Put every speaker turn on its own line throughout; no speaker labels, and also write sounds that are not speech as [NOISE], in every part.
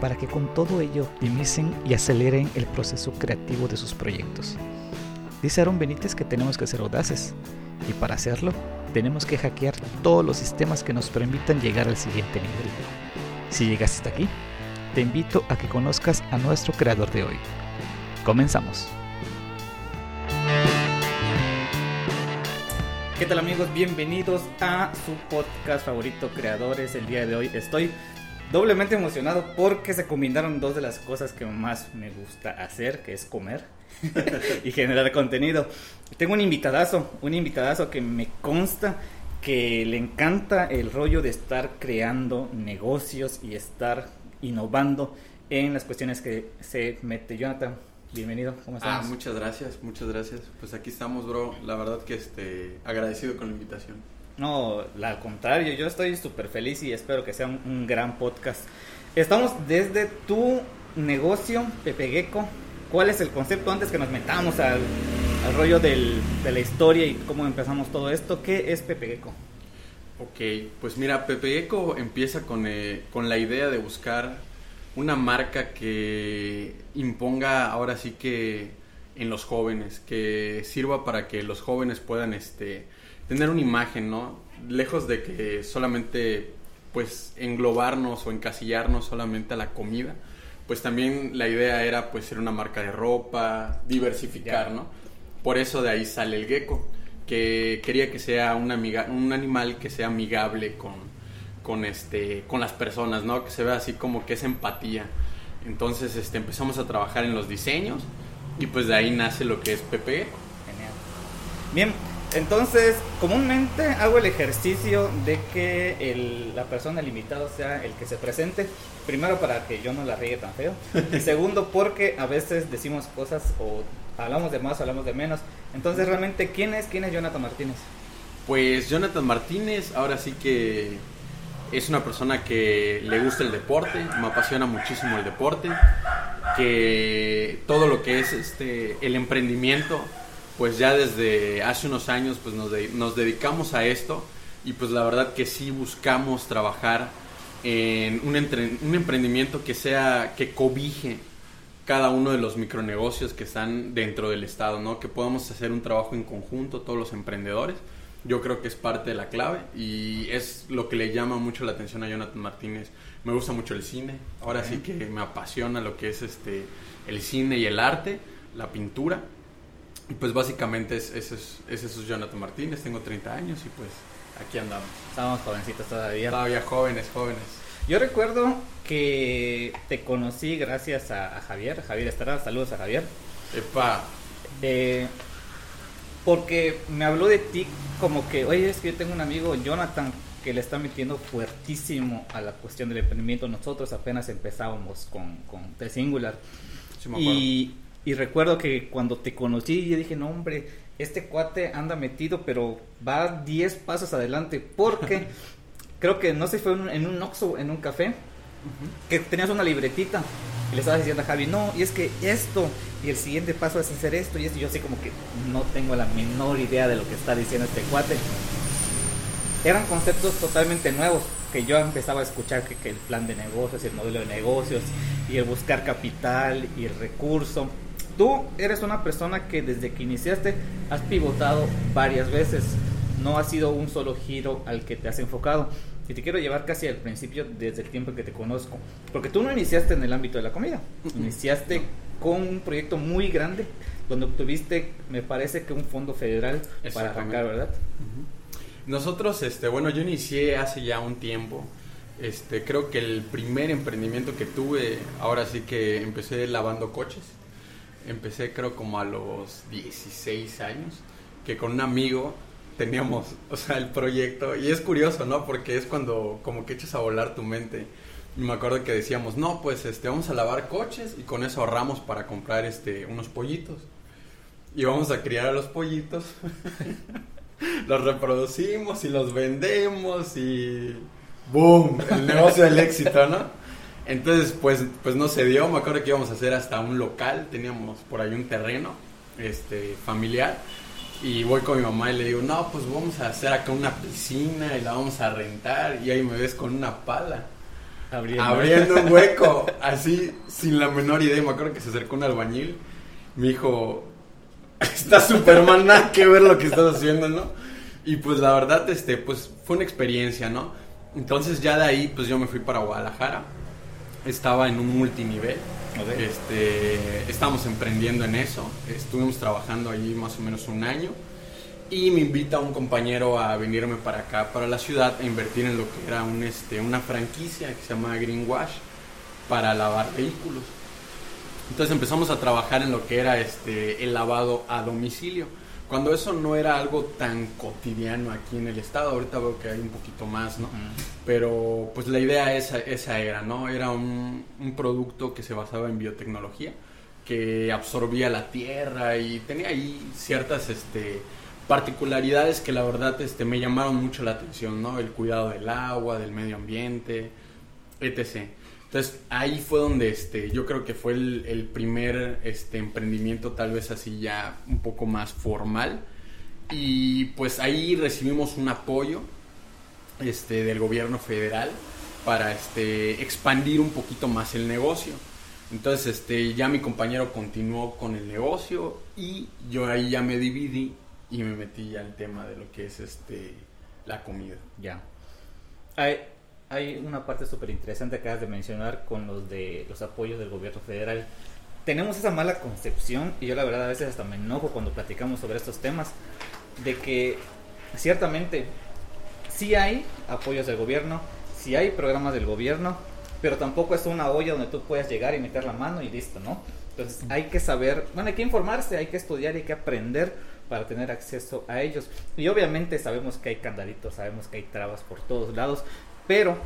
para que con todo ello optimicen y aceleren el proceso creativo de sus proyectos. Dice Aaron Benítez que tenemos que ser audaces y para hacerlo tenemos que hackear todos los sistemas que nos permitan llegar al siguiente nivel. Si llegaste hasta aquí, te invito a que conozcas a nuestro creador de hoy. Comenzamos. ¿Qué tal amigos? Bienvenidos a su podcast favorito Creadores. El día de hoy estoy doblemente emocionado porque se combinaron dos de las cosas que más me gusta hacer, que es comer [LAUGHS] y generar contenido. Tengo un invitadazo, un invitadazo que me consta que le encanta el rollo de estar creando negocios y estar innovando en las cuestiones que se mete. Jonathan, Bienvenido, ¿cómo estás?
Ah, muchas gracias, muchas gracias. Pues aquí estamos, bro. La verdad que este, agradecido con la invitación.
No, al contrario, yo estoy súper feliz y espero que sea un, gran podcast. Estamos desde tu negocio, Pepe Gecko. ¿Cuál es el concepto antes que nos metamos al, rollo de la historia y cómo empezamos todo esto? ¿Qué es Pepe Gecko?
Ok, pues mira, Pepe Gecko empieza con, eh, con la idea de buscar una marca que imponga ahora sí que en los jóvenes, que sirva para que los jóvenes puedan este, tener una imagen, ¿no? Lejos de que solamente pues englobarnos o encasillarnos solamente a la comida, pues también la idea era pues ser una marca de ropa, diversificar, ¿no? Por eso de ahí sale el gecko, que quería que sea un, amiga, un animal que sea amigable con, con este con las personas, ¿no? Que se vea así como que es empatía. Entonces, este empezamos a trabajar en los diseños y pues de ahí nace lo que es PP. Genial.
Bien, entonces, comúnmente hago el ejercicio de que el, la persona limitada sea el que se presente. Primero para que yo no la riegue tan feo. [LAUGHS] Y segundo porque a veces decimos cosas o hablamos de más o hablamos de menos. Entonces, realmente, ¿quién es? ¿Quién es Jonathan Martínez?
Pues Jonathan Martínez, ahora sí que es una persona que le gusta el deporte, me apasiona muchísimo el deporte, que todo lo que es este el emprendimiento, pues ya desde hace unos años pues nos, nos dedicamos a esto y pues la verdad que sí buscamos trabajar en un, un emprendimiento que sea que cobije cada uno de los micronegocios que están dentro del estado, ¿no? Que podamos hacer un trabajo en conjunto todos los emprendedores yo creo que es parte de la clave y es lo que le llama mucho la atención a Jonathan Martínez. Me gusta mucho el cine, ahora sí que me apasiona lo que es este el cine y el arte, la pintura. Y pues básicamente es, ese, es, es Jonathan Martínez, tengo 30 años y pues aquí andamos.
Estamos jovencitos todavía.
Todavía jóvenes, jóvenes.
Yo recuerdo que te conocí gracias a, Javier, Javier Estrada, saludos a Javier.
Epa.
Eh, porque me habló de ti como que, oye, es que yo tengo un amigo, Jonathan, que le está metiendo fuertísimo a la cuestión del emprendimiento. Nosotros apenas empezábamos con, con The Singular. y, y, recuerdo que cuando te conocí, yo dije, no, hombre, este cuate anda metido, pero va 10 pasos adelante. Porque [LAUGHS] creo que, no sé, fue en un Oxxo, en un café, que tenías una libretita y le estabas diciendo a Javi, no, y es que esto, y el siguiente paso es hacer esto y esto, y yo así como que no tengo la menor idea de lo que está diciendo este cuate. Eran conceptos totalmente nuevos que yo empezaba a escuchar que, que el plan de negocios y el modelo de negocios y el buscar capital y el recurso. Tú eres una persona que desde que iniciaste has pivotado varias veces, no ha sido un solo giro al que te has enfocado. Y te quiero llevar casi al principio desde el tiempo que te conozco. Porque tú no iniciaste en el ámbito de la comida. Iniciaste con un proyecto muy grande donde obtuviste, me parece que un fondo federal para arrancar, ¿verdad?
Nosotros, este, bueno, yo inicié hace ya un tiempo. Este, creo que el primer emprendimiento que tuve, ahora sí que empecé lavando coches. Empecé creo como a los 16 años, que con un amigo teníamos, o sea, el proyecto. Y es curioso, ¿no? Porque es cuando como que echas a volar tu mente. Y me acuerdo que decíamos, no, pues este, vamos a lavar coches y con eso ahorramos para comprar este, unos pollitos. y vamos a criar a los pollitos. [LAUGHS] los reproducimos y los vendemos y ¡boom! El negocio del éxito, ¿no? Entonces, pues, pues no se dio. Me acuerdo que íbamos a hacer hasta un local. Teníamos por ahí un terreno este, familiar. Y voy con mi mamá y le digo, no, pues vamos a hacer acá una piscina y la vamos a rentar. Y ahí me ves con una pala. Abriendo, un [LAUGHS] hueco, así, sin la menor idea. Me acuerdo que se acercó un albañil. Me dijo, está Superman, nada que ver lo que estás haciendo, ¿no? Y pues la verdad, este, pues fue una experiencia, ¿no? Entonces ya de ahí, pues yo me fui para Guadalajara. Estaba en un multinivel. Este, estábamos emprendiendo en eso. Estuvimos trabajando allí más o menos un año. Y me invita un compañero a venirme para acá, para la ciudad, a invertir en lo que era un, este, una franquicia que se llama Greenwash para lavar vehículos. Entonces empezamos a trabajar en lo que era este, el lavado a domicilio. Cuando eso no era algo tan cotidiano aquí en el estado, ahorita veo que hay un poquito más, ¿no? Pero pues la idea esa, esa era, ¿no? Era un, un, producto que se basaba en biotecnología, que absorbía la tierra y tenía ahí ciertas este, particularidades que la verdad este, me llamaron mucho la atención, ¿no? El cuidado del agua, del medio ambiente, etc. Entonces ahí fue donde este, yo creo que fue el, primer este, emprendimiento tal vez así ya un poco más formal. Y pues ahí recibimos un apoyo este, del gobierno federal para este, expandir un poquito más el negocio. Entonces este, ya mi compañero continuó con el negocio y yo ahí ya me dividí y me metí ya al tema de lo que es este, la comida.
Ya hay una parte súper interesante que acabas de mencionar con los de los apoyos del gobierno federal. Tenemos esa mala concepción, y yo la verdad a veces hasta me enojo cuando platicamos sobre estos temas, de que ciertamente sí hay apoyos del gobierno, sí hay programas del gobierno, pero tampoco es una olla donde tú puedes llegar y meter la mano y listo, ¿no? Entonces hay que saber, bueno, hay que informarse, hay que estudiar, hay que aprender para tener acceso a ellos. Y obviamente sabemos que hay candaditos, sabemos que hay trabas por todos lados, pero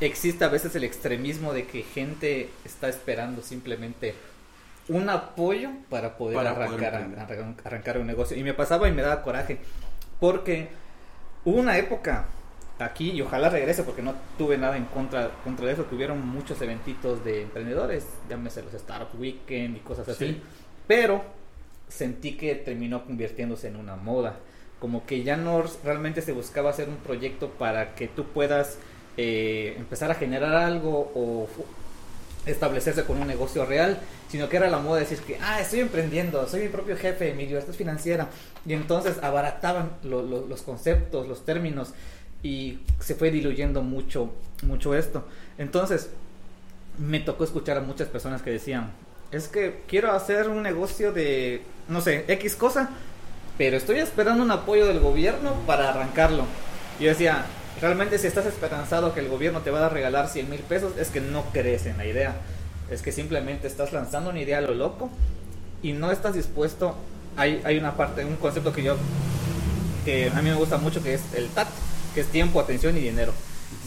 existe a veces el extremismo de que gente está esperando simplemente un apoyo para poder, arrancar, arrancar un negocio. Y me pasaba y me daba coraje, porque hubo una época aquí, y ojalá regrese porque no tuve nada en contra, contra de eso, que hubieron muchos eventitos de emprendedores, llámese los Startup Weekend y cosas así, pero sentí que terminó convirtiéndose en una moda como que ya no realmente se buscaba hacer un proyecto para que tú puedas eh, empezar a generar algo o establecerse con un negocio real, sino que era la moda de decir que, ah, estoy emprendiendo, soy mi propio jefe, mi libertad financiera, y entonces abarataban los conceptos, los términos, y se fue diluyendo mucho, mucho esto. Entonces, me tocó escuchar a muchas personas que decían, es que quiero hacer un negocio de, no sé, X cosa, pero estoy esperando un apoyo del gobierno para arrancarlo. Yo decía, realmente si estás esperanzado que el gobierno te va a regalar 100 mil pesos, es que no crees en la idea. Es que simplemente estás lanzando una idea a lo loco y no estás dispuesto. Hay, hay una parte, un concepto que yo, que a mí me gusta mucho, que es el TAT, que es tiempo, atención y dinero.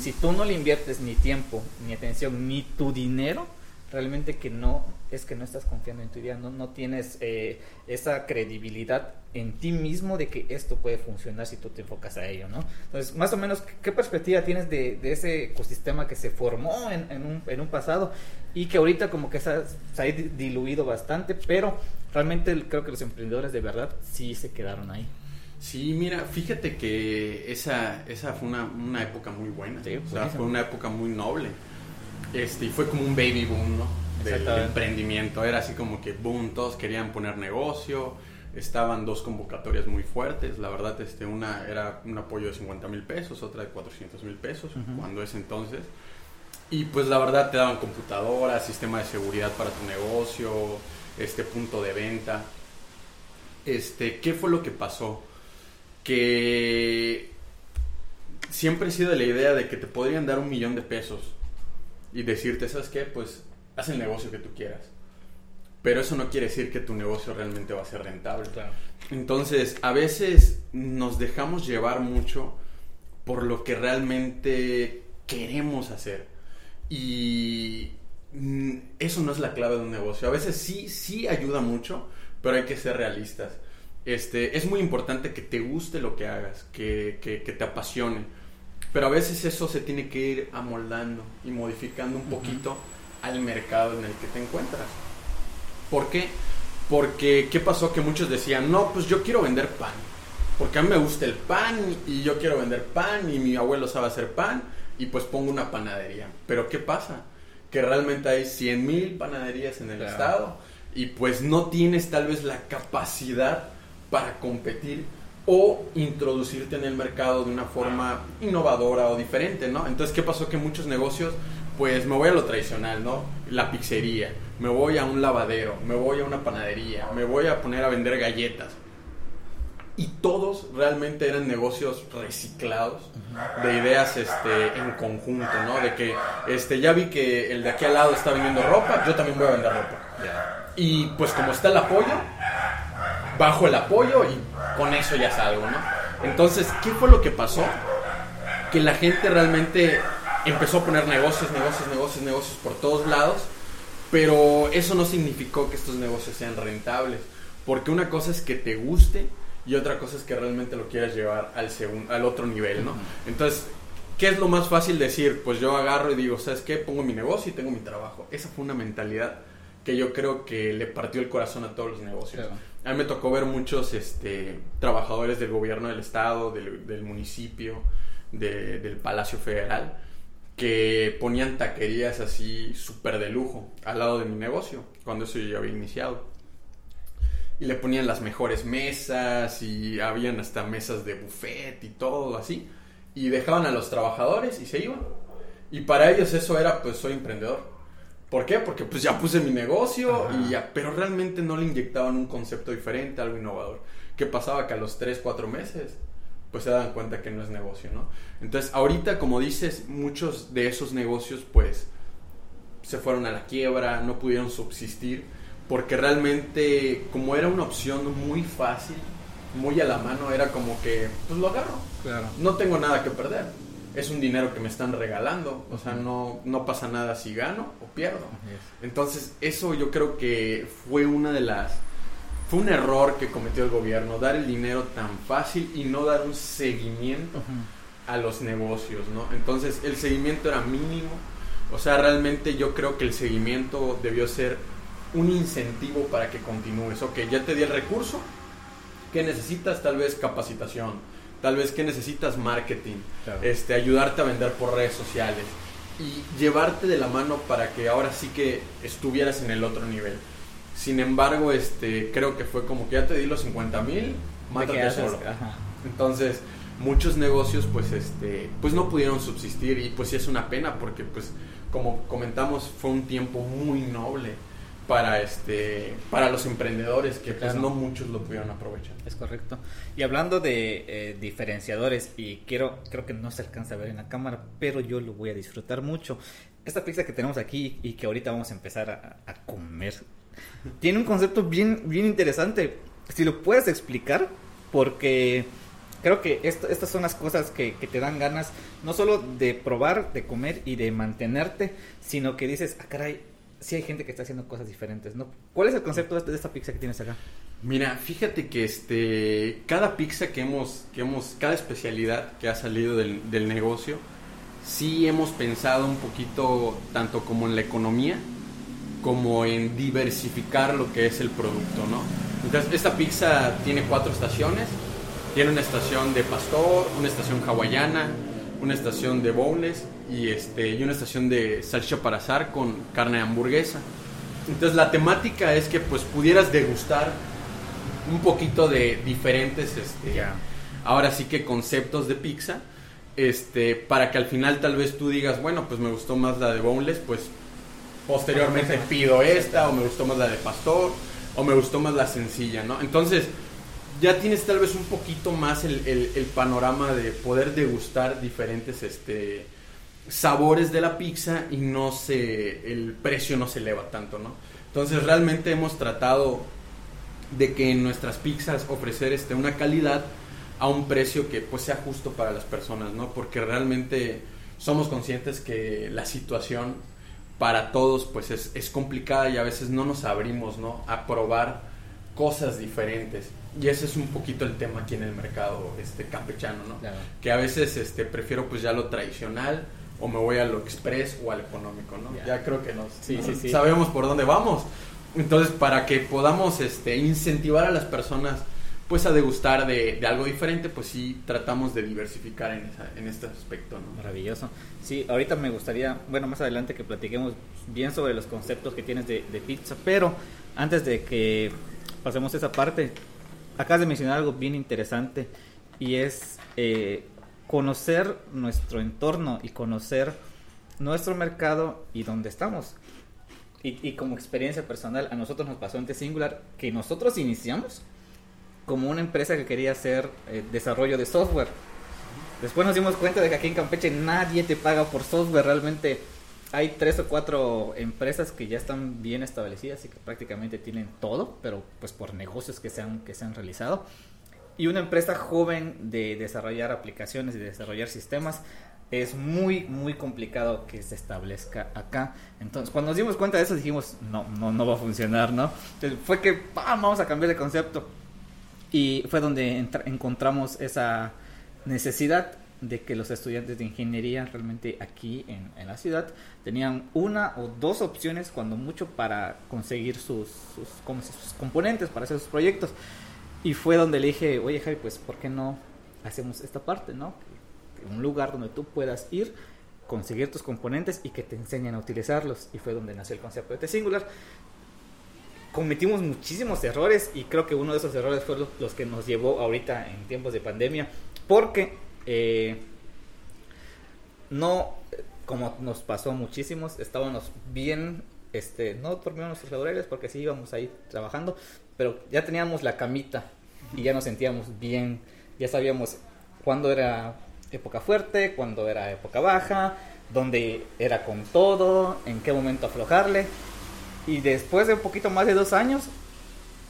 Si tú no le inviertes ni tiempo, ni atención, ni tu dinero, realmente que no es que no estás confiando en tu idea, no, no tienes eh, esa credibilidad en ti mismo de que esto puede funcionar si tú te enfocas a ello, ¿no? Entonces, más o menos, ¿qué perspectiva tienes de, ese ecosistema que se formó en, un, en, un, pasado y que ahorita como que se ha, se ha, diluido bastante, pero realmente creo que los emprendedores de verdad sí se quedaron ahí?
Sí, mira, fíjate que esa, esa fue una, una época muy buena, o sea, fue una época muy noble este, y fue como un baby boom, ¿no? Del emprendimiento. Era así como que boom, todos querían poner negocio. Estaban dos convocatorias muy fuertes. La verdad, este, una era un apoyo de 50 mil pesos, otra de 400 mil pesos, cuando es entonces. Y pues la verdad te daban computadoras, sistema de seguridad para tu negocio, este punto de venta. Este, ¿qué fue lo que pasó? Que siempre he sido la idea de que te podrían dar un millón de pesos y decirte, ¿sabes qué? Pues haz el negocio que tú quieras. Pero eso no quiere decir que tu negocio realmente va a ser rentable. Entonces, a veces nos dejamos llevar mucho por lo que realmente queremos hacer. Y mm, eso no es la clave de un negocio. A veces sí, sí ayuda mucho, pero hay que ser realistas. Este, es muy importante que te guste lo que hagas, que, que, te apasione, pero a veces eso se tiene que ir amoldando y modificando un poquito al mercado en el que te encuentras. ¿Por qué? Porque, ¿qué pasó? Que muchos decían, no, pues yo quiero vender pan. Porque a mí me gusta el pan y yo quiero vender pan y mi abuelo sabe hacer pan y pues pongo una panadería. Pero ¿qué pasa? Que realmente hay 100 mil panaderías en el estado y pues no tienes tal vez la capacidad para competir o introducirte en el mercado de una forma innovadora o diferente, ¿no? Entonces, ¿qué pasó? Que muchos negocios, pues me voy a lo tradicional, ¿no? La pizzería, me voy a un lavadero, me voy a una panadería, me voy a poner a vender galletas y todos realmente eran negocios reciclados de ideas este en conjunto, ¿no? De que este ya vi que el de aquí al lado está vendiendo ropa, yo también voy a vender ropa. Y pues como está el apoyo, bajo el apoyo y con eso ya salgo, ¿no? Entonces, ¿qué fue lo que pasó? Que la gente realmente empezó a poner negocios, negocios, negocios, negocios por todos lados, pero eso no significó que estos negocios sean rentables, porque una cosa es que te guste y otra cosa es que realmente lo quieras llevar al, al otro nivel, ¿no? Entonces, ¿qué es lo más fácil decir? Pues yo agarro y digo, ¿sabes qué? Pongo mi negocio y tengo mi trabajo. Esa fue una mentalidad que yo creo que le partió el corazón a todos los negocios. A mí me tocó ver muchos este, trabajadores del gobierno del estado, del, municipio, del Palacio Federal, que ponían taquerías así súper de lujo al lado de mi negocio, cuando eso yo ya había iniciado y le ponían las mejores mesas y habían hasta mesas de buffet y todo así. Y dejaban a los trabajadores y se iban. Y para ellos eso era, pues soy emprendedor. ¿Por qué? Porque pues ya puse mi negocio y ya, pero realmente no le inyectaban un concepto diferente, algo innovador. ¿Qué pasaba? Que a los 3, 4 meses pues se daban cuenta que no es negocio, ¿no? Entonces, ahorita, como dices, muchos de esos negocios pues se fueron a la quiebra, no pudieron subsistir porque realmente como era una opción muy fácil, muy a la mano, era como que, pues lo agarro. Claro. No tengo nada que perder. Es un dinero que me están regalando, o sea, no, no pasa nada si gano o pierdo. Entonces, eso yo creo que fue una de las... Fue un error que cometió el gobierno, dar el dinero tan fácil y no dar un seguimiento a los negocios, ¿no? Entonces, el seguimiento era mínimo. O sea, realmente yo creo que el seguimiento debió ser un incentivo para que continúes. Ok, ya te di el recurso, ¿qué necesitas? Tal vez capacitación, tal vez que necesitas marketing, este, ayudarte a vender por redes sociales y llevarte de la mano para que ahora sí que estuvieras en el otro nivel. Sin embargo, este, creo que fue como que ya te di los 50 mil, mátate solo. Entonces, muchos negocios pues este pues no pudieron subsistir y pues sí es una pena porque pues como comentamos fue un tiempo muy noble para este para los emprendedores que pues no muchos lo pudieron aprovechar.
Es correcto. Y hablando de eh, diferenciadores y quiero creo que no se alcanza a ver en la cámara, pero yo lo voy a disfrutar mucho. Esta pizza que tenemos aquí y que ahorita vamos a empezar a, comer tiene un concepto bien bien interesante. Si lo puedes explicar porque creo que esto, estas son las cosas que, que, te dan ganas no solo de probar, de comer y de mantenerte, sino que dices, ah, caray, sí hay gente que está haciendo cosas diferentes, ¿no? ¿Cuál es el concepto de esta pizza que tienes acá?
Mira, fíjate que este cada pizza que hemos que hemos cada especialidad que ha salido del, negocio sí hemos pensado un poquito tanto como en la economía como en diversificar lo que es el producto, ¿no? Entonces, esta pizza tiene cuatro estaciones. Tiene una estación de pastor, una estación hawaiana, una estación de boneless y, este, y una estación de salchicha para asar con carne hamburguesa. Entonces la temática es que pues pudieras degustar un poquito de diferentes, este, ahora sí que conceptos de pizza, este, para que al final tal vez tú digas, bueno, pues me gustó más la de boneless, pues posteriormente pido esta, o me gustó más la de pastor, o me gustó más la sencilla, ¿no? Entonces, ya tienes tal vez un poquito más el, el, panorama de poder degustar diferentes este, sabores de la pizza y no se, el precio no se eleva tanto, ¿no? Entonces realmente hemos tratado de que en nuestras pizzas ofrecer este, una calidad a un precio que pues sea justo para las personas, ¿no? Porque realmente somos conscientes que la situación para todos pues es, es complicada y a veces no nos abrimos, ¿no? A probar cosas diferentes. Y ese es un poquito el tema aquí en el mercado este campechano, ¿no? Que a veces este prefiero pues ya lo tradicional o me voy a lo express o al económico, ¿no? Ya creo que nos, sí, sí, sabemos por dónde vamos. Entonces, para que podamos este, incentivar a las personas pues a degustar de, algo diferente, pues sí tratamos de diversificar en, en este aspecto. ¿no?
Maravilloso. Sí, ahorita me gustaría, bueno, más adelante que platiquemos bien sobre los conceptos que tienes de, pizza, pero antes de que pasemos esa parte, acabas de mencionar algo bien interesante y es eh, conocer nuestro entorno y conocer nuestro mercado y dónde estamos. Y, como experiencia personal, a nosotros nos pasó en T-Singular que nosotros iniciamos como una empresa que quería hacer eh, desarrollo de software. Después nos dimos cuenta de que aquí en Campeche nadie te paga por software. Realmente hay tres o cuatro empresas que ya están bien establecidas y que prácticamente tienen todo, pero pues por negocios que se que se han realizado. Y una empresa joven de desarrollar aplicaciones y de desarrollar sistemas es muy, muy complicado que se establezca acá. Entonces, cuando nos dimos cuenta de eso, dijimos, no, no, no va a funcionar, ¿no? Entonces, fue que, vamos a cambiar de concepto. Y fue donde encontramos esa necesidad de que los estudiantes de ingeniería realmente aquí en, la ciudad tenían una o dos opciones cuando mucho para conseguir sus, sus, sus, componentes para hacer sus proyectos. Y fue donde le dije, oye Javi, pues ¿por qué no hacemos esta parte, no? Un lugar donde tú puedas ir, conseguir tus componentes y que te enseñen a utilizarlos. Y fue donde nació el concepto de T-Singular cometimos muchísimos errores y creo que uno de esos errores fue los, que nos llevó ahorita en tiempos de pandemia porque eh, no como nos pasó muchísimos estábamos bien este no dormíamos nuestros laureles porque sí íbamos ahí trabajando pero ya teníamos la camita y ya nos sentíamos bien ya sabíamos cuándo era época fuerte cuándo era época baja dónde era con todo en qué momento aflojarle y después de un poquito más de dos años,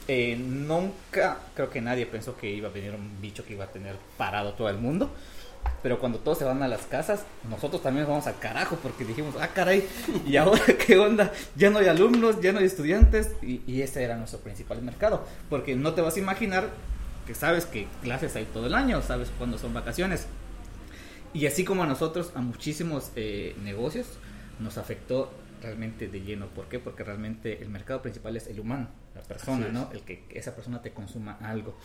eh, nunca creo que nadie pensó que iba a venir un bicho que iba a tener parado todo el mundo. Pero cuando todos se van a las casas, nosotros también vamos a carajo porque dijimos, ah, caray, ¿y ahora [LAUGHS] qué onda? Ya no hay alumnos, ya no hay estudiantes y, y ese era nuestro principal mercado. Porque no te vas a imaginar que sabes que clases hay todo el año, sabes cuándo son vacaciones. Y así como a nosotros, a muchísimos eh, negocios, nos afectó realmente de lleno. ¿Por qué? Porque realmente el mercado principal es el humano, la persona, ¿no? El que esa persona te consuma algo.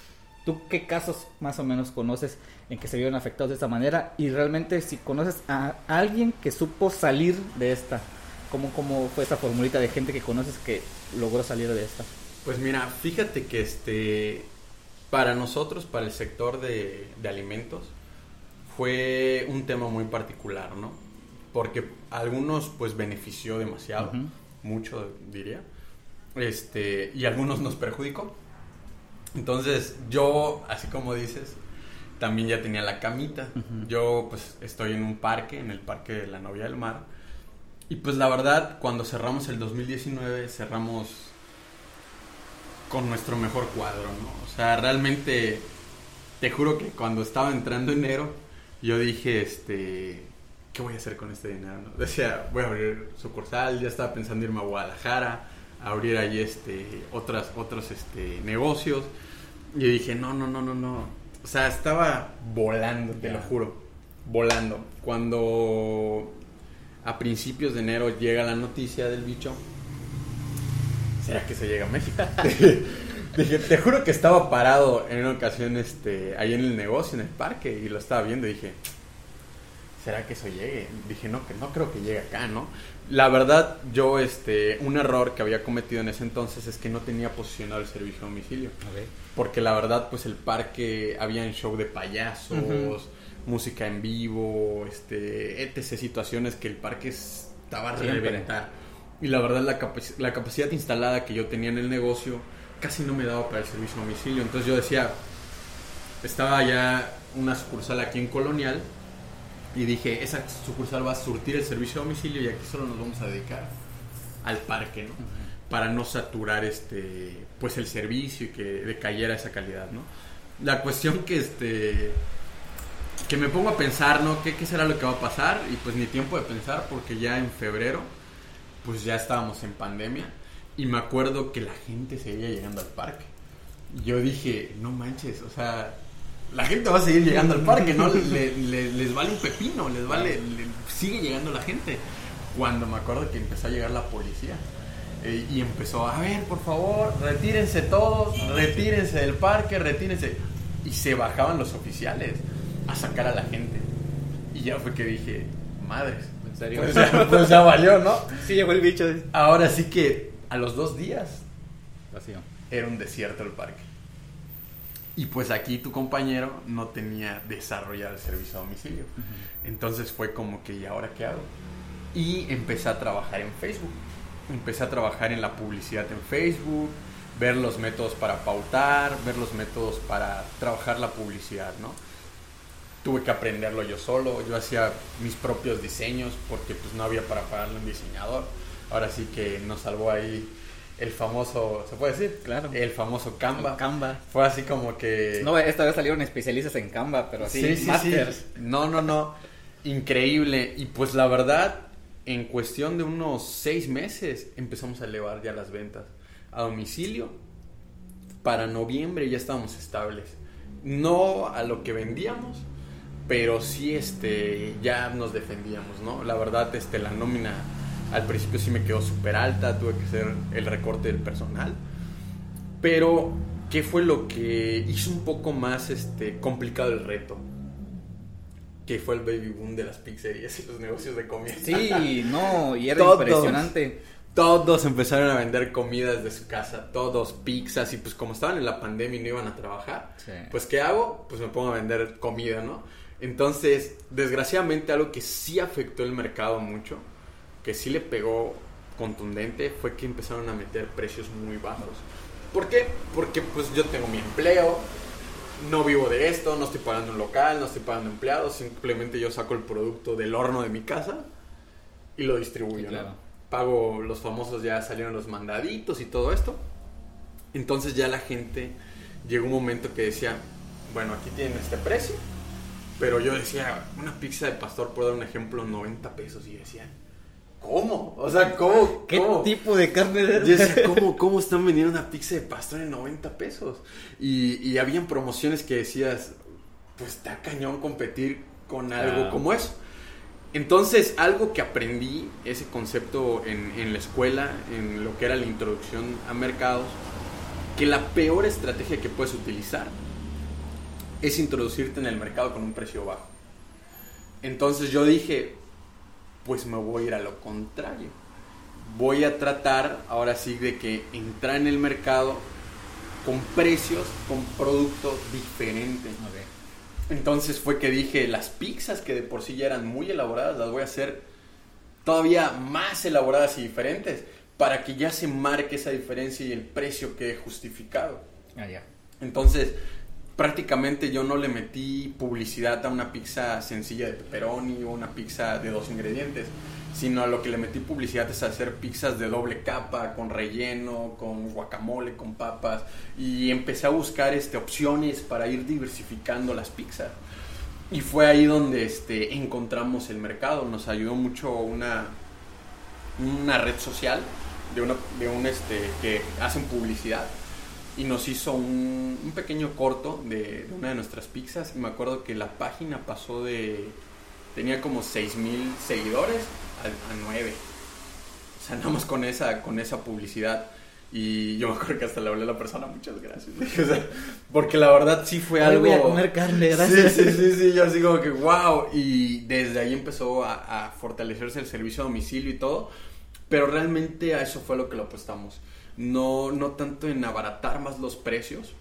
¿Tú qué casos más o menos conoces en que se vieron afectados de esta manera? Y realmente si conoces a alguien que supo salir de esta, ¿cómo, cómo fue esa formulita de gente que conoces que logró salir de esta?
Pues mira, fíjate que este, para nosotros, para el sector de, de alimentos, fue un tema muy particular, ¿no? porque algunos pues benefició demasiado, mucho diría, este, y algunos nos perjudicó. Entonces yo, así como dices, también ya tenía la camita. Yo pues estoy en un parque, en el Parque de la Novia del Mar. Y pues la verdad, cuando cerramos el 2019, cerramos con nuestro mejor cuadro, ¿no? O sea, realmente, te juro que cuando estaba entrando enero, yo dije, este, ¿qué voy a hacer con este dinero? [LAUGHS] Decía, voy a abrir sucursal, ya estaba pensando irme a Guadalajara, abrir ahí este, otras, otros este, negocios. Y dije, no, no, no, no, no. O sea, estaba volando, te lo juro, volando. Cuando a principios de enero llega la noticia del bicho, ¿será que se llega a México? [LAUGHS] Dije, te juro que estaba parado en una ocasión este, ahí en el negocio, en el parque, y lo estaba viendo y dije, ¿será que eso llegue? Dije, no, que no creo que llegue acá, ¿no? La verdad, yo, este, un error que había cometido en ese entonces es que no tenía posicionado el servicio a domicilio. Porque la verdad, pues el parque, había un show de payasos, música en vivo, este, etc. situaciones que el parque estaba a reventar. Y la verdad, la, la capacidad instalada que yo tenía en el negocio casi no me daba para el servicio a domicilio. Entonces yo decía, estaba ya una sucursal aquí en Colonial y dije, esa sucursal va a surtir el servicio a domicilio y aquí solo nos vamos a dedicar al parque, ¿no? Para no saturar este pues el servicio y que decayera esa calidad, ¿no? La cuestión que este que me pongo a pensar, ¿no? ¿Qué, ¿Qué será lo que va a pasar? Y pues ni tiempo de pensar porque ya en febrero pues ya estábamos en pandemia y me acuerdo que la gente seguía llegando al parque. Yo dije, no manches, o sea, la gente va a seguir llegando al parque, ¿no? Le- le- les vale un pepino, les vale, le- sigue llegando la gente. Cuando me acuerdo que empezó a llegar la policía. eh, y empezó, a ver, por favor, retírense todos, retírense del parque, retírense. Y se bajaban los oficiales a sacar a la gente. Y ya fue que dije, madres.
¿En serio?
Pues ya, pues ya valió, ¿no?
Sí, llegó el bicho.
Ahora sí que a los dos días
Vacío.
era un desierto el parque. Y pues aquí tu compañero no tenía desarrollado el servicio a domicilio. Entonces fue como que, ¿y ahora qué hago? Y empecé a trabajar en Facebook. Empecé a trabajar en la publicidad en Facebook, ver los métodos para pautar, ver los métodos para trabajar la publicidad, ¿no? Tuve que aprenderlo yo solo, yo hacía mis propios diseños porque pues no había para pagarle un diseñador. Ahora sí que nos salvó ahí el famoso, ¿se puede decir?
Claro.
El famoso Canva.
Canva.
Fue así como que...
No, esta vez salieron especialistas en Canva, pero así,
Sí, sí,
masters.
sí. No, no, no. Increíble. Y pues la verdad, en cuestión de unos seis meses empezamos a elevar ya las ventas a domicilio. Para noviembre ya estábamos estables. No a lo que vendíamos, pero sí este, ya nos defendíamos, ¿no? La verdad, este, la nómina al principio sí me quedó súper alta, tuve que hacer el recorte del personal. Pero, ¿qué fue lo que hizo un poco más este, complicado el reto? Que fue el baby boom de las pizzerías y los negocios de comida.
Sí, no, y era
Todos.
impresionante.
Todos empezaron a vender comidas de su casa, todos pizzas y pues como estaban en la pandemia y no iban a trabajar,
Sí.
pues ¿qué hago? Pues me pongo a vender comida, ¿no? Entonces, desgraciadamente algo que sí afectó el mercado mucho, que sí le pegó contundente, fue que empezaron a meter precios muy bajos. ¿Por qué? Porque pues yo tengo mi empleo, no vivo de esto, no estoy pagando un local, no estoy pagando empleados, simplemente yo saco el producto del horno de mi casa y lo distribuyo,
Sí, claro.
¿no? Pago los famosos, ya salieron los mandaditos y todo esto. Entonces ya la gente llegó un momento que decía, bueno, aquí tienen este precio, pero yo decía, una pizza de pastor, por dar un ejemplo, 90 pesos, y decía, ¿cómo? O sea, ¿cómo?
¿Qué
cómo?
tipo de carne
Yo
es?
decía, ¿cómo, ¿cómo están vendiendo una pizza de pastor en 90 pesos? Y, y habían promociones que decías, pues está cañón competir con algo como eso. Entonces, algo que aprendí, ese concepto en, en la escuela, en lo que era la introducción a mercados, que la peor estrategia que puedes utilizar es introducirte en el mercado con un precio bajo. Entonces yo dije, pues me voy a ir a lo contrario. Voy a tratar ahora sí de que entrar en el mercado con precios, con productos diferentes. Entonces fue que dije, las pizzas que de por sí ya eran muy elaboradas, las voy a hacer todavía más elaboradas y diferentes para que ya se marque esa diferencia y el precio quede justificado.
Ah.
Entonces, prácticamente yo no le metí publicidad a una pizza sencilla de pepperoni o una pizza de dos ingredientes, sino a lo que le metí publicidad es hacer pizzas de doble capa, con relleno, con guacamole, con papas, y empecé a buscar este, opciones para ir diversificando las pizzas. Y fue ahí donde este, encontramos el mercado, nos ayudó mucho una, una red social de, una, de un este, que hacen publicidad y nos hizo un, un pequeño corto de, de una de nuestras pizzas y me acuerdo que la página pasó de tenía como 6000 seguidores a, a 9 o sea nada más con esa con esa publicidad y yo me acuerdo que hasta le hablé a la persona muchas gracias [LAUGHS] O sea, porque la verdad sí fue
Hoy
algo
voy a comer carne, gracias.
Sí, sí, sí, sí, yo así como que wow. Y desde ahí empezó a, a fortalecerse el servicio a domicilio y todo. Pero realmente a eso fue lo que lo apostamos. No, no tanto en abaratar más los precios,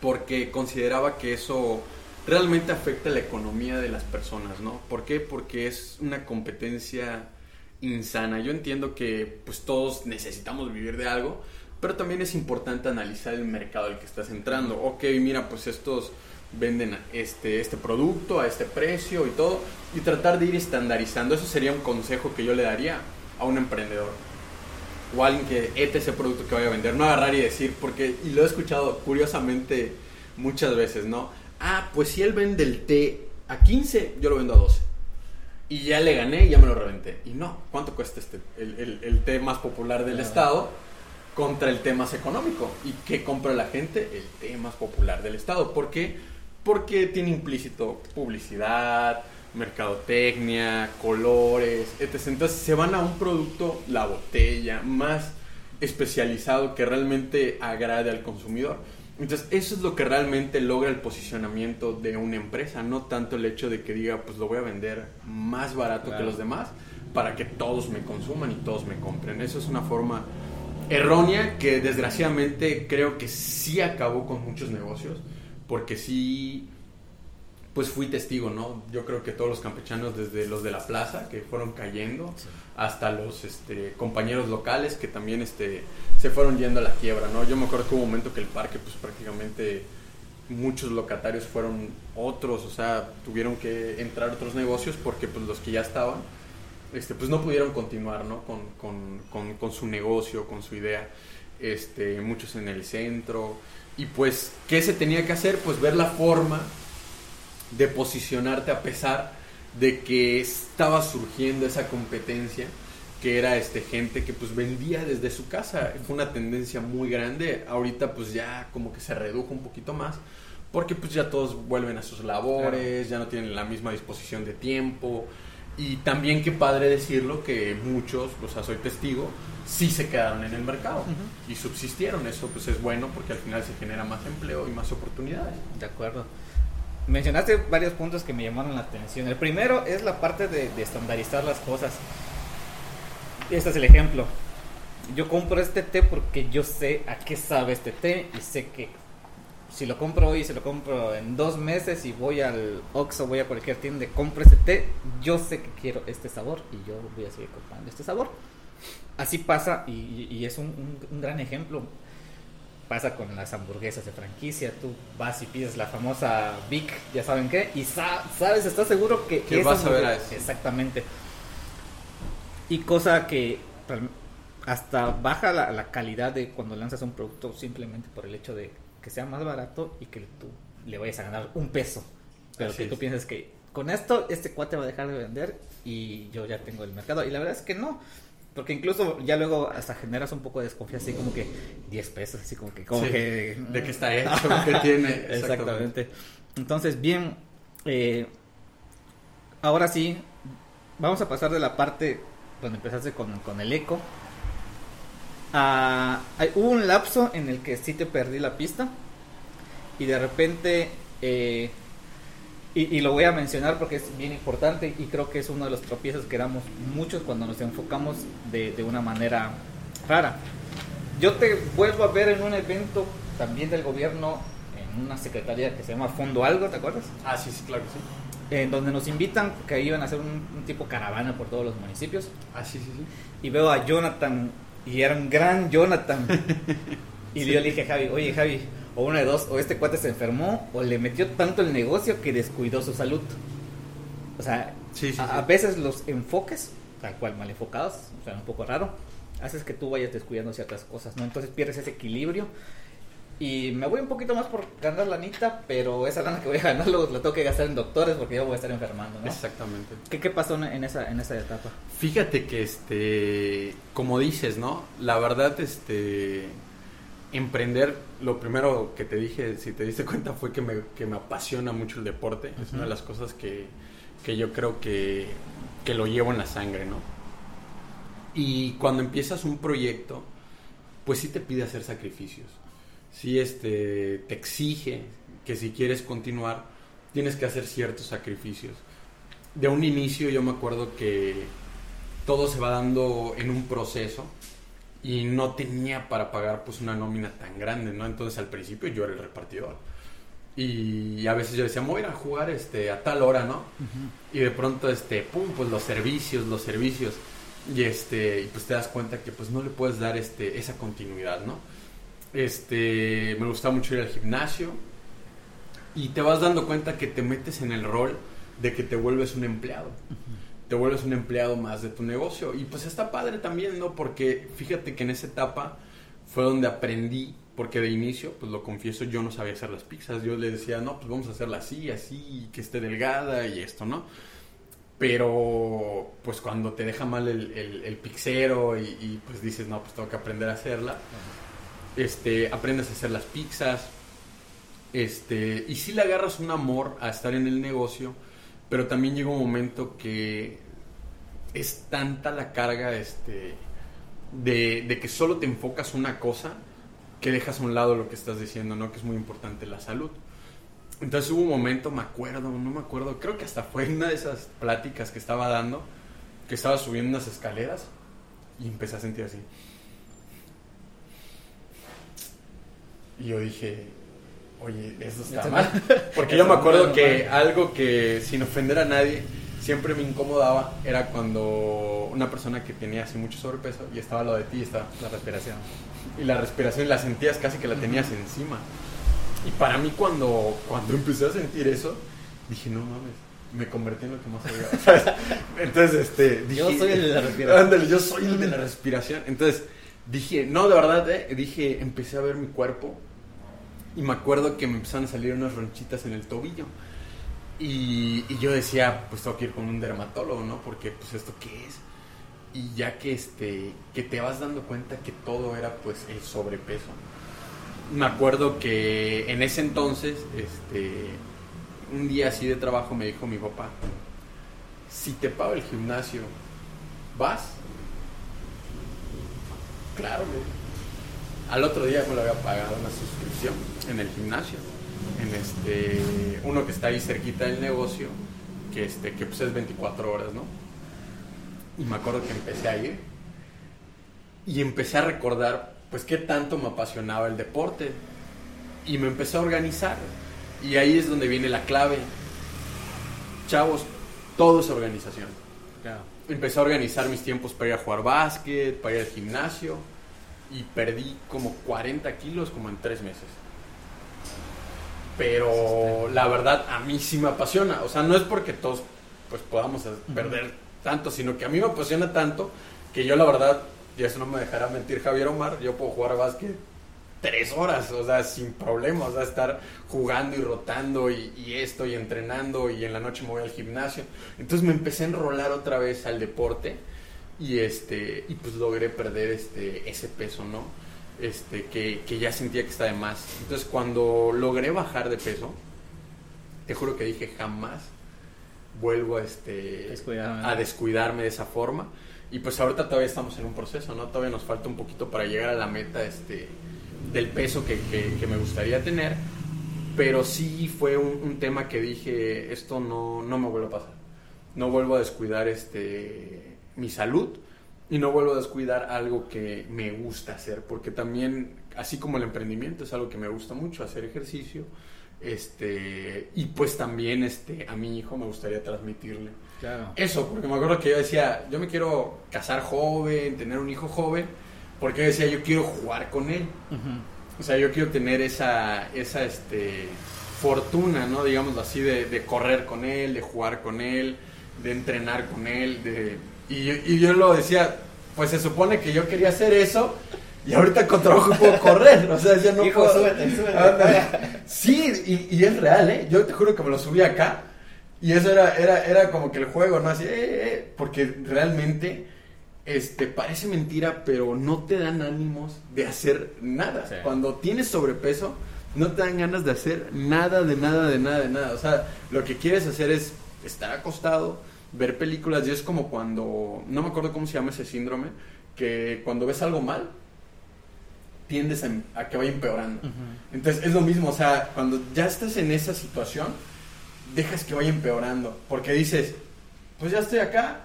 porque consideraba que eso realmente afecta la economía de las personas, ¿no? ¿Por qué? Porque es una competencia insana. Yo entiendo que pues todos necesitamos vivir de algo, pero también es importante analizar el mercado al que estás entrando. Ok, mira, pues estos venden este, este producto a este precio y todo, y tratar de ir estandarizando. Eso sería un consejo que yo le daría a un emprendedor o alguien que este ese producto que vaya a vender. No agarrar y decir, porque, y lo he escuchado curiosamente muchas veces, ¿no? Ah, pues si él vende el té a 15, yo lo vendo a 12. Y ya le gané y ya me lo reventé. Y no, ¿cuánto cuesta este, el, el- el té más popular del
Claro.
estado? contra el tema económico. ¿Y qué compra la gente? El tema popular del Estado. ¿Por qué? Porque tiene implícito publicidad, mercadotecnia, colores, etc. Entonces se van a un producto, la botella, más especializado que realmente agrade al consumidor. Entonces, eso es lo que realmente logra el posicionamiento de una empresa, no tanto el hecho de que diga, pues lo voy a vender más barato que los demás para que todos me consuman y todos me compren. Eso es una forma errónea que desgraciadamente creo que sí acabó con muchos negocios, porque sí pues fui testigo, ¿no? Yo creo que todos los campechanos, desde los de la plaza, que fueron cayendo, hasta los este, compañeros locales que también este, se fueron yendo a la quiebra, ¿no? Yo me acuerdo que hubo un momento que el parque, pues prácticamente muchos locatarios fueron otros, o sea, tuvieron que entrar otros negocios porque pues los que ya estaban, este, pues no pudieron continuar, ¿no? Con, con, con, con su negocio, con su idea, este, muchos en el centro, y pues, ¿qué se tenía que hacer? Pues ver la forma de posicionarte a pesar de que estaba surgiendo esa competencia que era este gente que pues vendía desde su casa. Fue una tendencia muy grande. Ahorita pues ya como que se redujo un poquito más porque pues ya todos vuelven a sus labores ya no tienen la misma disposición de tiempo. Y también qué padre decirlo que muchos o sea soy testigo sí se quedaron en el mercado y subsistieron. Eso pues es bueno porque al final se genera más empleo y más oportunidades.
De acuerdo mencionaste varios puntos que me llamaron la atención. El primero es la parte de, estandarizar las cosas. Este es el ejemplo. Yo compro este té porque yo sé a qué sabe este té y sé que si lo compro hoy, si lo compro en dos meses y voy al Oxxo, voy a cualquier tienda, compro este té, yo sé que quiero este sabor y yo voy a seguir comprando este sabor. Así pasa y, es un gran ejemplo pasa con las hamburguesas de franquicia. Tú vas y pides la famosa Vic, ya saben qué, y sabes, estás seguro que,
que vas a ver a eso.
Exactamente. Y cosa que hasta baja la, calidad de cuando lanzas un producto simplemente por el hecho de que sea más barato y que tú le vayas a ganar un peso. Pero que tú pienses que con esto este cuate va a dejar de vender y yo ya tengo el mercado. Y la verdad es que no. Porque incluso ya luego hasta generas un poco de desconfianza, así como que 10 pesos, así como que... Como que
de que está hecho, que tiene. [LAUGHS]
Exactamente. Entonces, bien, eh, ahora sí, vamos a pasar de la parte donde empezaste con, con el eco. A, hay, hubo un lapso en el que sí te perdí la pista y de repente eh, y, lo voy a mencionar porque es bien importante y creo que es uno de los tropiezos que damos muchos cuando nos enfocamos de, de una manera rara. Yo te vuelvo a ver en un evento también del gobierno, en una secretaría que se llama Fondo Algo, ¿te acuerdas?
Ah, sí, sí, claro que sí.
En donde nos invitan que iban a hacer un, tipo caravana por todos los municipios.
Ah, sí, sí, sí.
Y veo a Jonathan, y era un gran Jonathan. [LAUGHS] y yo le dije a Javi, oye Javi, o una de dos, o este cuate se enfermó, o le metió tanto el negocio que descuidó su salud. O sea, a, veces los enfoques, tal cual mal enfocados, o sea, un poco raro, haces que tú vayas descuidando ciertas cosas, ¿no? Entonces pierdes ese equilibrio. Y me voy un poquito más por ganar la anita, pero esa lana que voy a ganar [LAUGHS] lo, tengo que gastar en doctores porque yo voy a estar enfermando, ¿no?
Exactamente.
¿Qué, qué pasó en esa, en esa etapa?
Fíjate que, este, como dices, ¿no? La verdad, este, emprender, lo primero que te dije, si te diste cuenta, fue que me, que me apasiona mucho el deporte. Es una de las cosas que, que yo creo que, que, lo llevo en la sangre, ¿no? Y cuando empiezas un proyecto, pues sí te pide hacer sacrificios. Sí este, te exige que si quieres continuar, tienes que hacer ciertos sacrificios. De un inicio yo me acuerdo que todo se va dando en un proceso y no tenía para pagar pues una nómina tan grande, ¿no? Entonces al principio yo era el repartidor. Y a veces yo decía, voy a ir a jugar este, a tal hora, ¿no? Y de pronto, este, pum, pues los servicios, los servicios. Y este, y pues te das cuenta que pues no le puedes dar este, esa continuidad, ¿no? Este, me gustaba mucho ir al gimnasio. Y te vas dando cuenta que te metes en el rol de que te vuelves un empleado te vuelves un empleado más de tu negocio. Y pues está padre también, ¿no? Porque fíjate que en esa etapa fue donde aprendí, porque de inicio, pues lo confieso, yo no sabía hacer las pizzas. Yo le decía, no, pues vamos a hacerla así, así, que esté delgada y esto, ¿no? Pero pues cuando te deja mal el, el, pixero y, pues dices, no, pues tengo que aprender a hacerla, este, aprendes a hacer las pizzas, este, y si le agarras un amor a estar en el negocio, pero también llega un momento que es tanta la carga este, de, de que solo te enfocas una cosa que dejas a un lado lo que estás diciendo, ¿no? Que es muy importante la salud. Entonces hubo un momento, me acuerdo, no me acuerdo, creo que hasta fue una de esas pláticas que estaba dando, que estaba subiendo unas escaleras y empecé a sentir así. Y yo dije, oye, eso está mal. [LAUGHS] Porque yo me acuerdo que algo que, sin ofender a nadie, siempre me incomodaba era cuando una persona que tenía así mucho sobrepeso y estaba lo de ti, estaba
la respiración.
Y la respiración la sentías casi que la tenías encima. Y para mí cuando, cuando empecé a sentir eso, dije, no mames, me convertí en lo que más [LAUGHS] sabía. Entonces, este, dije...
Yo soy el de la respiración.
yo soy el de la respiración. Entonces, dije, no, de verdad, eh, dije, empecé a ver mi cuerpo y me acuerdo que me empezaron a salir unas ronchitas en el tobillo. Y, yo decía, pues tengo que ir con un dermatólogo, ¿no? Porque, pues, ¿esto qué es? Y ya que, este, que te vas dando cuenta que todo era, pues, el sobrepeso me acuerdo que en ese entonces, este, un día así de trabajo me dijo mi papá, si te pago el gimnasio, ¿vas? Claro, Al otro día me lo había pagado una suscripción en el gimnasio, en este, uno que está ahí cerquita del negocio, que este, que pues es 24 horas, ¿no? Y me acuerdo que empecé a ir y empecé a recordar pues qué tanto me apasionaba el deporte. Y me empecé a organizar. Y ahí es donde viene la clave. Chavos, todo es organización. Empecé a organizar mis tiempos para ir a jugar básquet, para ir al gimnasio. Y perdí como 40 kilos como en tres meses. Pero la verdad a mí sí me apasiona. O sea, no es porque todos pues podamos perder tanto, sino que a mí me apasiona tanto que yo la verdad y eso no me dejará mentir Javier Omar, yo puedo jugar a básquet tres horas, o sea, sin problemas, o sea, estar jugando y rotando y, esto y entrenando y en la noche me voy al gimnasio. Entonces me empecé a enrolar otra vez al deporte y este y pues logré perder este ese peso, ¿no? Este que, que ya sentía que estaba de más. Entonces cuando logré bajar de peso, te juro que dije jamás vuelvo a este a descuidarme de esa forma y pues ahorita todavía estamos en un proceso, ¿no? Todavía nos falta un poquito para llegar a la meta este, del peso que, que, me gustaría tener. Pero sí fue un, tema que dije, esto no, no me vuelve a pasar. No vuelvo a descuidar este, mi salud y no vuelvo a descuidar algo que me gusta hacer. Porque también, así como el emprendimiento, es algo que me gusta mucho, hacer ejercicio. Este, y pues también este, a mi hijo me gustaría transmitirle eso, porque me acuerdo que yo decía, yo me quiero casar joven, tener un hijo joven, porque yo decía, yo quiero jugar con él. O sea, yo quiero tener esa, esa este, fortuna, ¿no? Digamos así, de, correr con él, de jugar con él, de entrenar con él. De... Y, y yo lo decía, pues se supone que yo quería hacer eso. Y ahorita con trabajo puedo correr, o sea, ya no
Hijo, Súbete, súbete.
Sí, y, y, es real, ¿eh? Yo te juro que me lo subí acá y eso era, era, era como que el juego, ¿no? Así, eh, eh, porque realmente este, parece mentira, pero no te dan ánimos de hacer nada. Cuando tienes sobrepeso, no te dan ganas de hacer nada, de nada, de nada, de nada. O sea, lo que quieres hacer es estar acostado, ver películas, y es como cuando, no me acuerdo cómo se llama ese síndrome, que cuando ves algo mal, tiendes a, que vaya empeorando. Entonces es lo mismo, o sea, cuando ya estás en esa situación, dejas que vaya empeorando. Porque dices, pues ya estoy acá.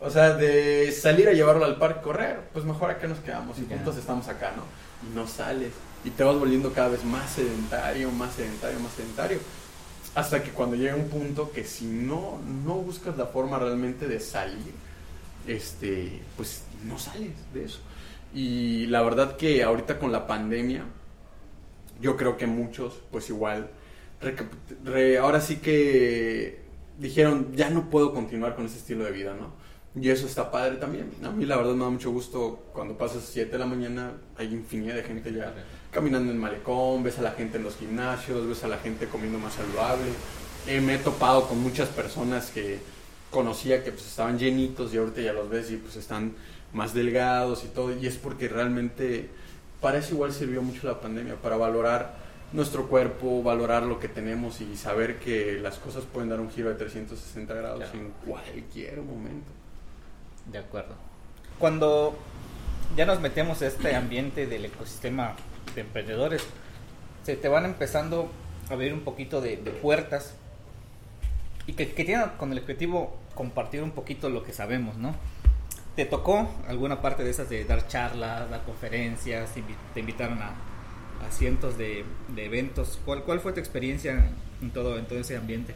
O sea, de salir a llevarlo al parque, correr, pues mejor acá nos quedamos y juntos estamos acá, ¿no? Y no sales. Y te vas volviendo cada vez más sedentario, más sedentario, más sedentario. Hasta que cuando llega un punto que si no, no buscas la forma realmente de salir, este, pues no sales de eso. Y la verdad que ahorita con la pandemia, yo creo que muchos, pues igual, ahora sí que dijeron, ya no puedo continuar con ese estilo de vida, ¿no? Y eso está padre también. A mí la verdad me da mucho gusto cuando pasas 7 de la mañana, hay infinidad de gente ya caminando en malecón, ves a la gente en los gimnasios, ves a la gente comiendo más saludable. Eh, me he topado con muchas personas que conocía que pues estaban llenitos y ahorita ya los ves y pues están más delgados y todo. Y es porque realmente para eso igual sirvió mucho la pandemia, para valorar nuestro cuerpo, valorar lo que tenemos y saber que las cosas pueden dar un giro de 360 grados en cualquier momento.
De acuerdo. Cuando ya nos metemos a este ambiente del ecosistema de emprendedores, se te van empezando a abrir un poquito de, puertas y que, que tienen con el objetivo compartir un poquito lo que sabemos, ¿no? ¿Te tocó alguna parte de esas de dar charlas, dar conferencias, te invitaron a, a cientos de, eventos. ¿Cuál, ¿Cuál fue tu experiencia en todo, en todo ese ambiente?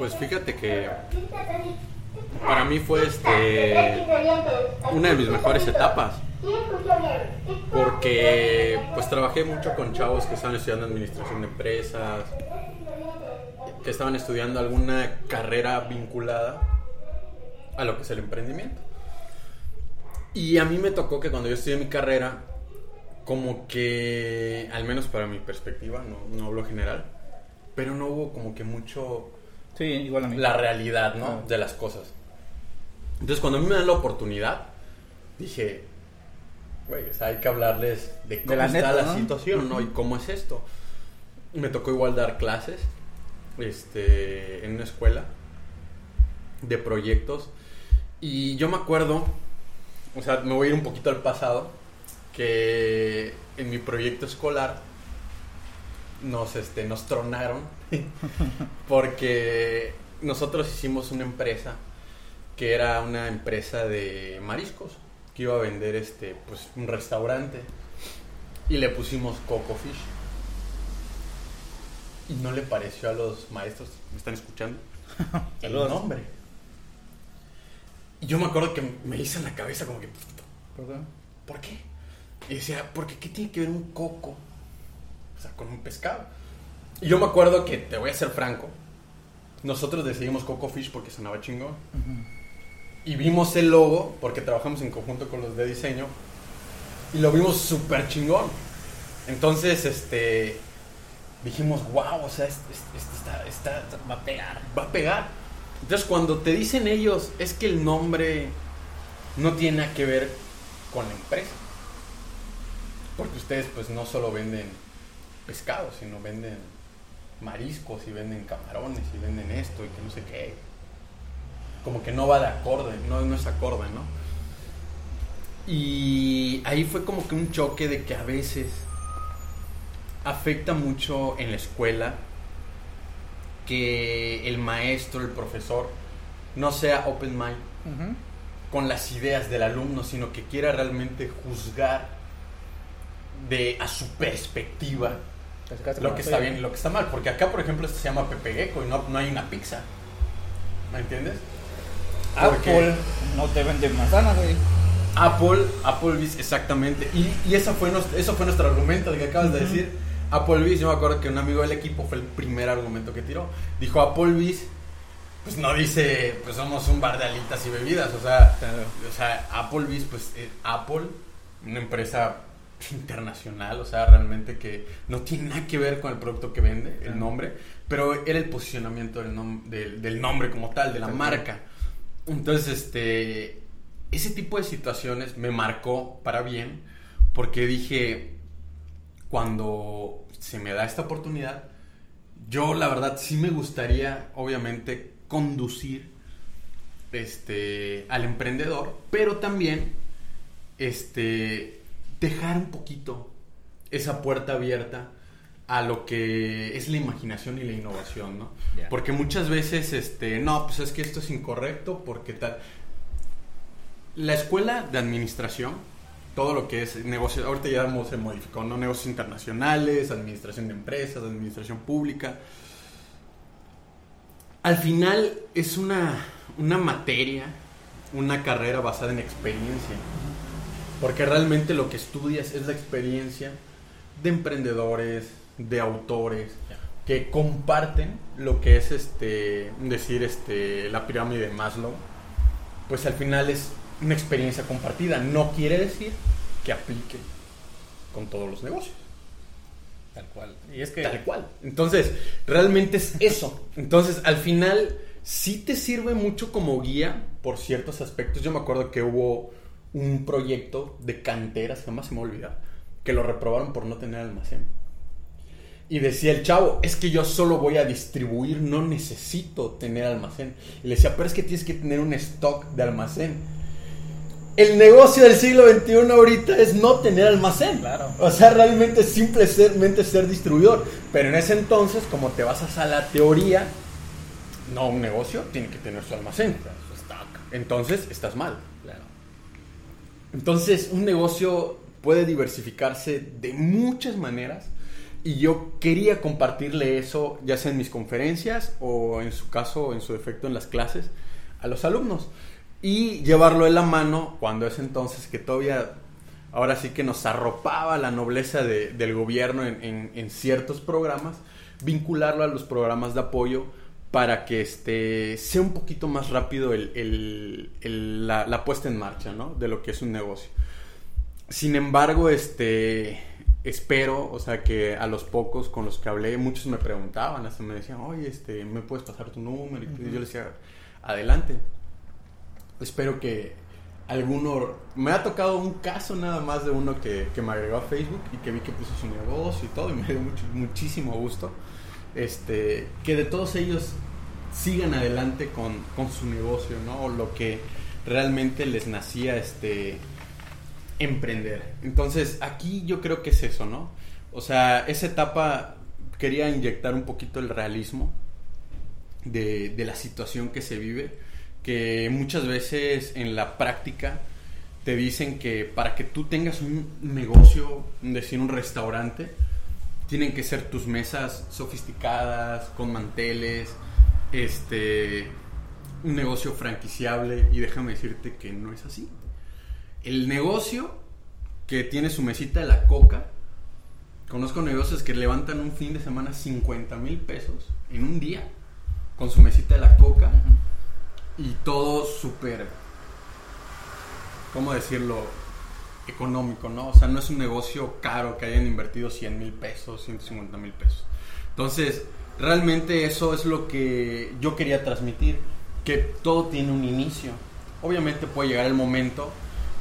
Pues fíjate que para mí fue este una de mis mejores etapas. Porque pues trabajé mucho con chavos que estaban estudiando administración de empresas, que estaban estudiando alguna carrera vinculada a lo que es el emprendimiento. Y a mí me tocó que cuando yo estudié mi carrera, como que, al menos para mi perspectiva, no, no hablo general, pero no hubo como que mucho...
Sí, igual a mí.
La realidad, ¿no? De las cosas. Entonces, cuando a mí me dan la oportunidad, dije, güey, hay que hablarles de cómo está la situación, ¿no? Y cómo es esto. Me tocó igual dar clases este, en una escuela de proyectos. Y yo me acuerdo o sea, me voy a ir un poquito al pasado, que en mi proyecto escolar nos, este, nos tronaron [LAUGHS] porque nosotros hicimos una empresa que era una empresa de mariscos que iba a vender este pues un restaurante y le pusimos Coco Fish y no le pareció a los maestros me están escuchando [LAUGHS] el nombre y yo me acuerdo que me hice en la cabeza como que... ¿Por qué? ¿Por qué? Y decía, ¿por qué tiene que ver un coco? O sea, con un pescado. Y yo me acuerdo que, te voy a ser franco, nosotros decidimos Coco Fish porque sonaba chingón. Y vimos el logo, porque trabajamos en conjunto con los de diseño, y lo vimos súper chingón. Entonces, este, dijimos, wow, o sea, este, está, está, va a pegar. Va a pegar. Entonces cuando te dicen ellos es que el nombre no tiene nada que ver con la empresa. Porque ustedes pues no solo venden pescado, sino venden mariscos y venden camarones y venden esto y que no sé qué. Como que no va de acorde, no, no es acorde, ¿no? Y ahí fue como que un choque de que a veces afecta mucho en la escuela que el maestro, el profesor, no sea open mind con las ideas del alumno, sino que quiera realmente juzgar de a su perspectiva lo que está bien y lo que está mal. Porque acá, por ejemplo, esto se llama Pepe Gecko y no, no hay una pizza. ¿Me entiendes?
Apple no te vende manzanas, güey.
Apple, Applebee's, exactamente. Y, y eso, fue nuestro, eso fue nuestro argumento, el que acabas de decir Applebee's, yo me acuerdo que un amigo del equipo fue el primer argumento que tiró. Dijo Applebee's, pues no dice, pues somos un bar de alitas y bebidas, o sea, o sea Applebee's, pues eh, Apple, una empresa [LAUGHS] internacional, o sea, realmente que no tiene nada que ver con el producto que vende, el nombre, pero era el posicionamiento del, del, nombre como tal, de la marca. Entonces, este, ese tipo de situaciones me marcó para bien, porque dije, cuando se me da esta oportunidad, yo la verdad sí me gustaría, obviamente, conducir este, al emprendedor, pero también este, dejar un poquito esa puerta abierta a lo que es la imaginación y la innovación, ¿no? Porque muchas veces, este, no, pues es que esto es incorrecto, porque tal. La escuela de administración todo lo que es negocio, ahorita ya se modificó, ¿no? Negocios internacionales, administración de empresas, administración pública. Al final es una, una materia, una carrera basada en experiencia. Porque realmente lo que estudias es la experiencia de emprendedores, de autores, que comparten lo que es este decir este la pirámide de Maslow. Pues al final es una experiencia compartida. No quiere decir que aplique con todos los negocios.
Tal cual. Y es que...
Tal cual. Entonces, realmente es eso. Entonces, al final, sí te sirve mucho como guía por ciertos aspectos. Yo me acuerdo que hubo un proyecto de canteras, jamás se me olvida, que lo reprobaron por no tener almacén. Y decía el chavo, es que yo solo voy a distribuir, no necesito tener almacén. Y le decía, pero es que tienes que tener un stock de almacén. El negocio del siglo XXI ahorita es no tener almacén.
Claro.
O sea, realmente simplemente ser distribuidor. Pero en ese entonces, como te vas a la teoría, no, un negocio tiene que tener su almacén.
Su stock.
Entonces, estás mal. Entonces, un negocio puede diversificarse de muchas maneras y yo quería compartirle eso, ya sea en mis conferencias o en su caso, en su defecto, en las clases, a los alumnos. Y llevarlo en la mano cuando es entonces que todavía, ahora sí que nos arropaba la nobleza de- del gobierno en ciertos programas, vincularlo a los programas de apoyo para que este, sea un poquito más rápido el- el- el- la, la puesta en marcha ¿no? de lo que es un negocio. Sin embargo, este espero, o sea, que a los pocos con los que hablé, muchos me preguntaban, hasta me decían, oye, este, ¿me puedes pasar tu número? Y yo les decía, adelante. Espero que alguno... Me ha tocado un caso nada más de uno que, que me agregó a Facebook y que vi que puso su negocio y todo, y me dio mucho- muchísimo gusto. Este, que de todos ellos sigan adelante con, con su negocio, ¿no? O lo que realmente les nacía, este emprender. Entonces, aquí yo creo que es eso, ¿no? O sea, esa etapa quería inyectar un poquito el realismo de, de la situación que se vive, que muchas veces en la práctica te dicen que para que tú tengas un negocio, decir un restaurante, tienen que ser tus mesas sofisticadas, con manteles, este, un negocio franquiciable y déjame decirte que no es así. El negocio que tiene su mesita de la coca, conozco negocios que levantan un fin de semana 50 mil pesos en un día con su mesita de la coca y todo súper, ¿cómo decirlo? Económico, ¿no? O sea, no es un negocio caro que hayan invertido 100 mil pesos, 150 mil pesos. Entonces, realmente eso es lo que yo quería transmitir, que todo tiene un inicio. Obviamente puede llegar el momento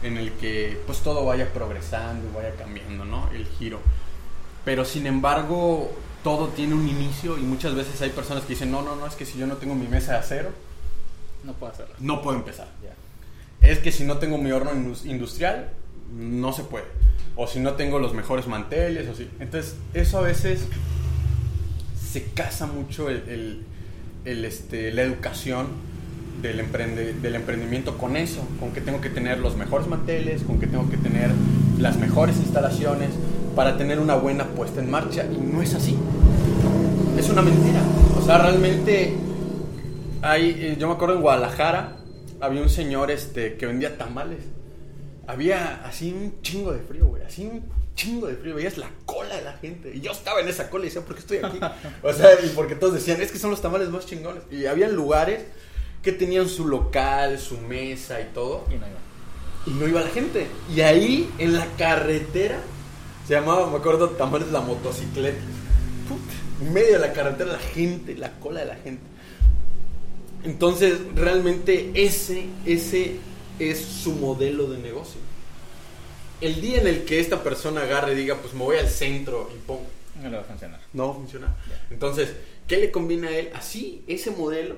en el que pues todo vaya progresando y vaya cambiando, ¿no? El giro. Pero sin embargo, todo tiene un inicio y muchas veces hay personas que dicen, no, no, no, es que si yo no tengo mi mesa de acero,
No puedo hacerlo.
no puedo empezar.
Ya.
Es que si no tengo mi horno indus- industrial, no se puede. O si no tengo los mejores manteles, o si... Entonces, eso a veces se casa mucho el, el- este, la educación del, emprende, del emprendimiento con eso, con que tengo que tener los mejores manteles, con que tengo que tener las mejores instalaciones para tener una buena puesta en marcha. Y no es así. Es una mentira. O sea, realmente eh, yo me acuerdo en Guadalajara había un señor este que vendía tamales. Había así un chingo de frío, güey, así un chingo de frío, veías la cola de la gente. Y yo estaba en esa cola y decía, ¿por qué estoy aquí? [LAUGHS] O sea, y porque todos decían, es que son los tamales más chingones. Y había lugares que tenían su local, su mesa y todo,
Y no iba.
y no iba la gente. Y ahí en la carretera se llamaba, me acuerdo, tamales la motocicleta. Puta, en medio de la carretera la gente, la cola de la gente. Entonces, realmente ese, ese es su modelo de negocio. El día en el que esta persona agarre y diga, pues me voy al centro y pongo,
No le va a funcionar.
no va a funcionar. Entonces, ¿qué le conviene a él? Así, ese modelo,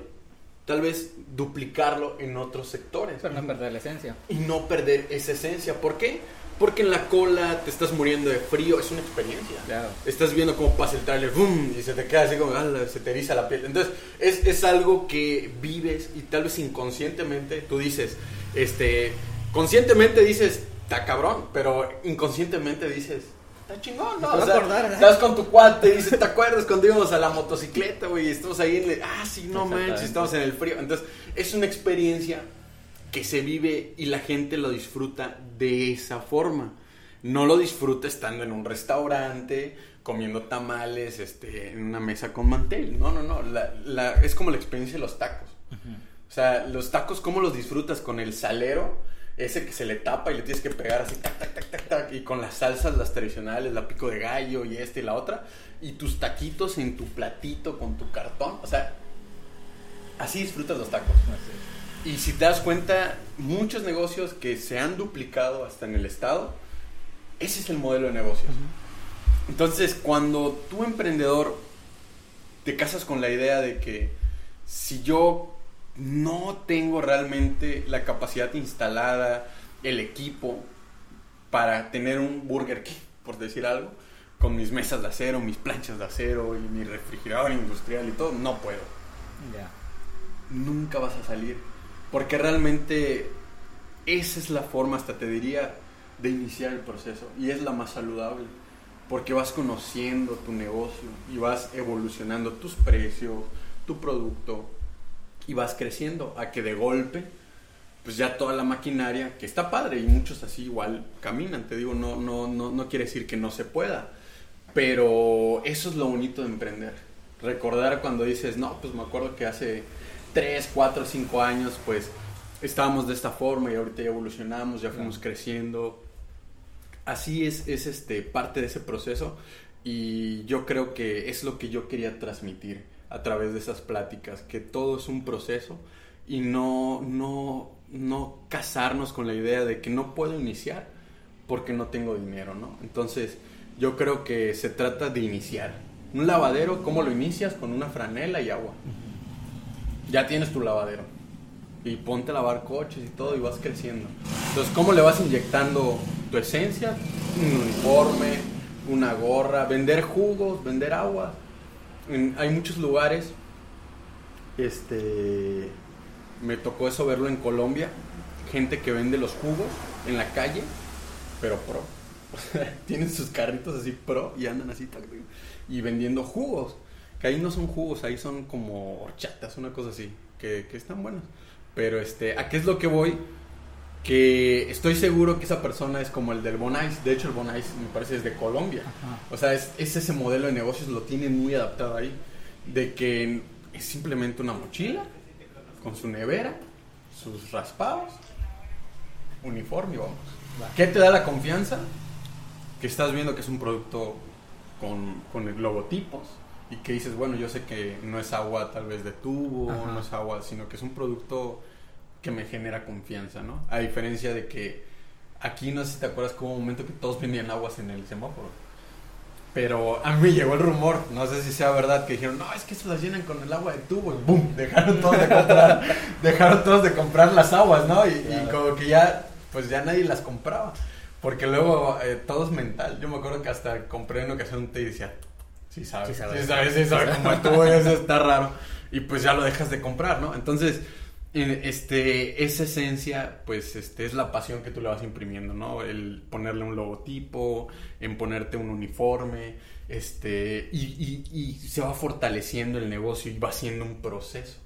tal vez duplicarlo en otros sectores.
Pero no perder la esencia.
y no perder esa esencia. ¿Por qué? Porque en la cola te estás muriendo de frío, es una experiencia.
Claro.
Estás viendo cómo pasa el trailer, ¡boom! y se te queda así como, "Ala", se te eriza la piel. Entonces, es, es algo que vives y tal vez inconscientemente tú dices, este, conscientemente dices, está cabrón, pero inconscientemente dices, está chingón, ¿no? O sea,
acordar, ¿verdad?
estás con tu cuate y dices, ¿te acuerdas cuando íbamos a la motocicleta, güey? Y estamos ahí en el, ah, sí, no manches, estamos en el frío. Entonces, es una experiencia que se vive y la gente lo disfruta de esa forma. No lo disfruta estando en un restaurante, comiendo tamales, este, en una mesa con mantel. No, no, no. La- la- es como la experiencia de los tacos. O sea, los tacos, ¿cómo los disfrutas? Con el salero ese que se le tapa y le tienes que pegar así, tac, tac, tac, tac, tac, y con las salsas, las tradicionales, la pico de gallo y esta y la otra, y tus taquitos en tu platito con tu cartón, o sea, así disfrutas los tacos. Y si te das cuenta, muchos negocios que se han duplicado hasta en el estado, ese es el modelo de negocios. Entonces, cuando tú emprendedor te casas con la idea de que si yo no tengo realmente la capacidad instalada, el equipo para tener un Burger King, por decir algo, con mis mesas de acero, mis planchas de acero y mi refrigerador industrial y todo, no puedo. Nunca vas a salir. Porque realmente esa es la forma, hasta te diría, de iniciar el proceso. Y es la más saludable. Porque vas conociendo tu negocio y vas evolucionando tus precios, tu producto, y vas creciendo a que de golpe pues ya toda la maquinaria que está padre y muchos así igual caminan te digo no no no no quiere decir que no se pueda pero eso es lo bonito de emprender. Recordar cuando dices no pues me acuerdo que hace 3, 4, 5 años pues estábamos de esta forma y ahorita ya evolucionamos ya fuimos creciendo así es es este parte de ese proceso y yo creo que es lo que yo quería transmitir a través de esas pláticas, que todo es un proceso y no, no, no casarnos con la idea de que no puedo iniciar porque no tengo dinero, ¿no? Entonces, yo creo que se trata de iniciar. Un lavadero, ¿cómo lo inicias? Con una franela y agua. Ya tienes tu lavadero. Y ponte a lavar coches y todo y vas creciendo. Entonces, ¿cómo le vas inyectando tu esencia? Un uniforme, una gorra, vender jugos, vender agua hay muchos lugares, este, me tocó eso verlo en Colombia, gente que vende los jugos en la calle, pero pro. [LAUGHS] tienen sus carritos así pro y andan así y vendiendo jugos. Que ahí no son jugos, ahí son como horchatas, una cosa así, que, que están buenos. Pero este, ¿a qué es lo que voy? Que estoy seguro que esa persona es como el del Bonais. De hecho, el Bonais me parece es de Colombia. O sea, es, ese modelo de negocios lo tienen muy adaptado ahí. De que es simplemente una mochila con su nevera, sus raspados, uniforme, vamos. ¿Qué te da la confianza? Que estás viendo que es un producto con, con logotipos y que dices, bueno, yo sé que no es agua tal vez de tubo, no es agua, sino que es un producto que me genera confianza, ¿no? A diferencia de que aquí no sé si te acuerdas como un momento que todos vendían aguas en el semáforo. Pero a mí llegó el rumor, no sé si sea verdad, que dijeron, no, es que eso las llenan con el agua de tubo. Y ¡Bum! Dejaron todos de comprar, [LAUGHS] dejaron todos de comprar las aguas, ¿no? Y, como que ya, pues ya nadie las compraba. Porque luego eh, todo es mental. Yo me acuerdo que hasta compré en ocasión un té y decía, sí sabes, sí sabes, sí sabes, sí sabes como tú, eso está raro. Y pues ya lo dejas de comprar, ¿no? Entonces este, esa esencia, pues, este, es la pasión que tú le vas imprimiendo, ¿no? El ponerle un logotipo, en ponerte un uniforme, este, y, y, se va fortaleciendo el negocio y va siendo un proceso,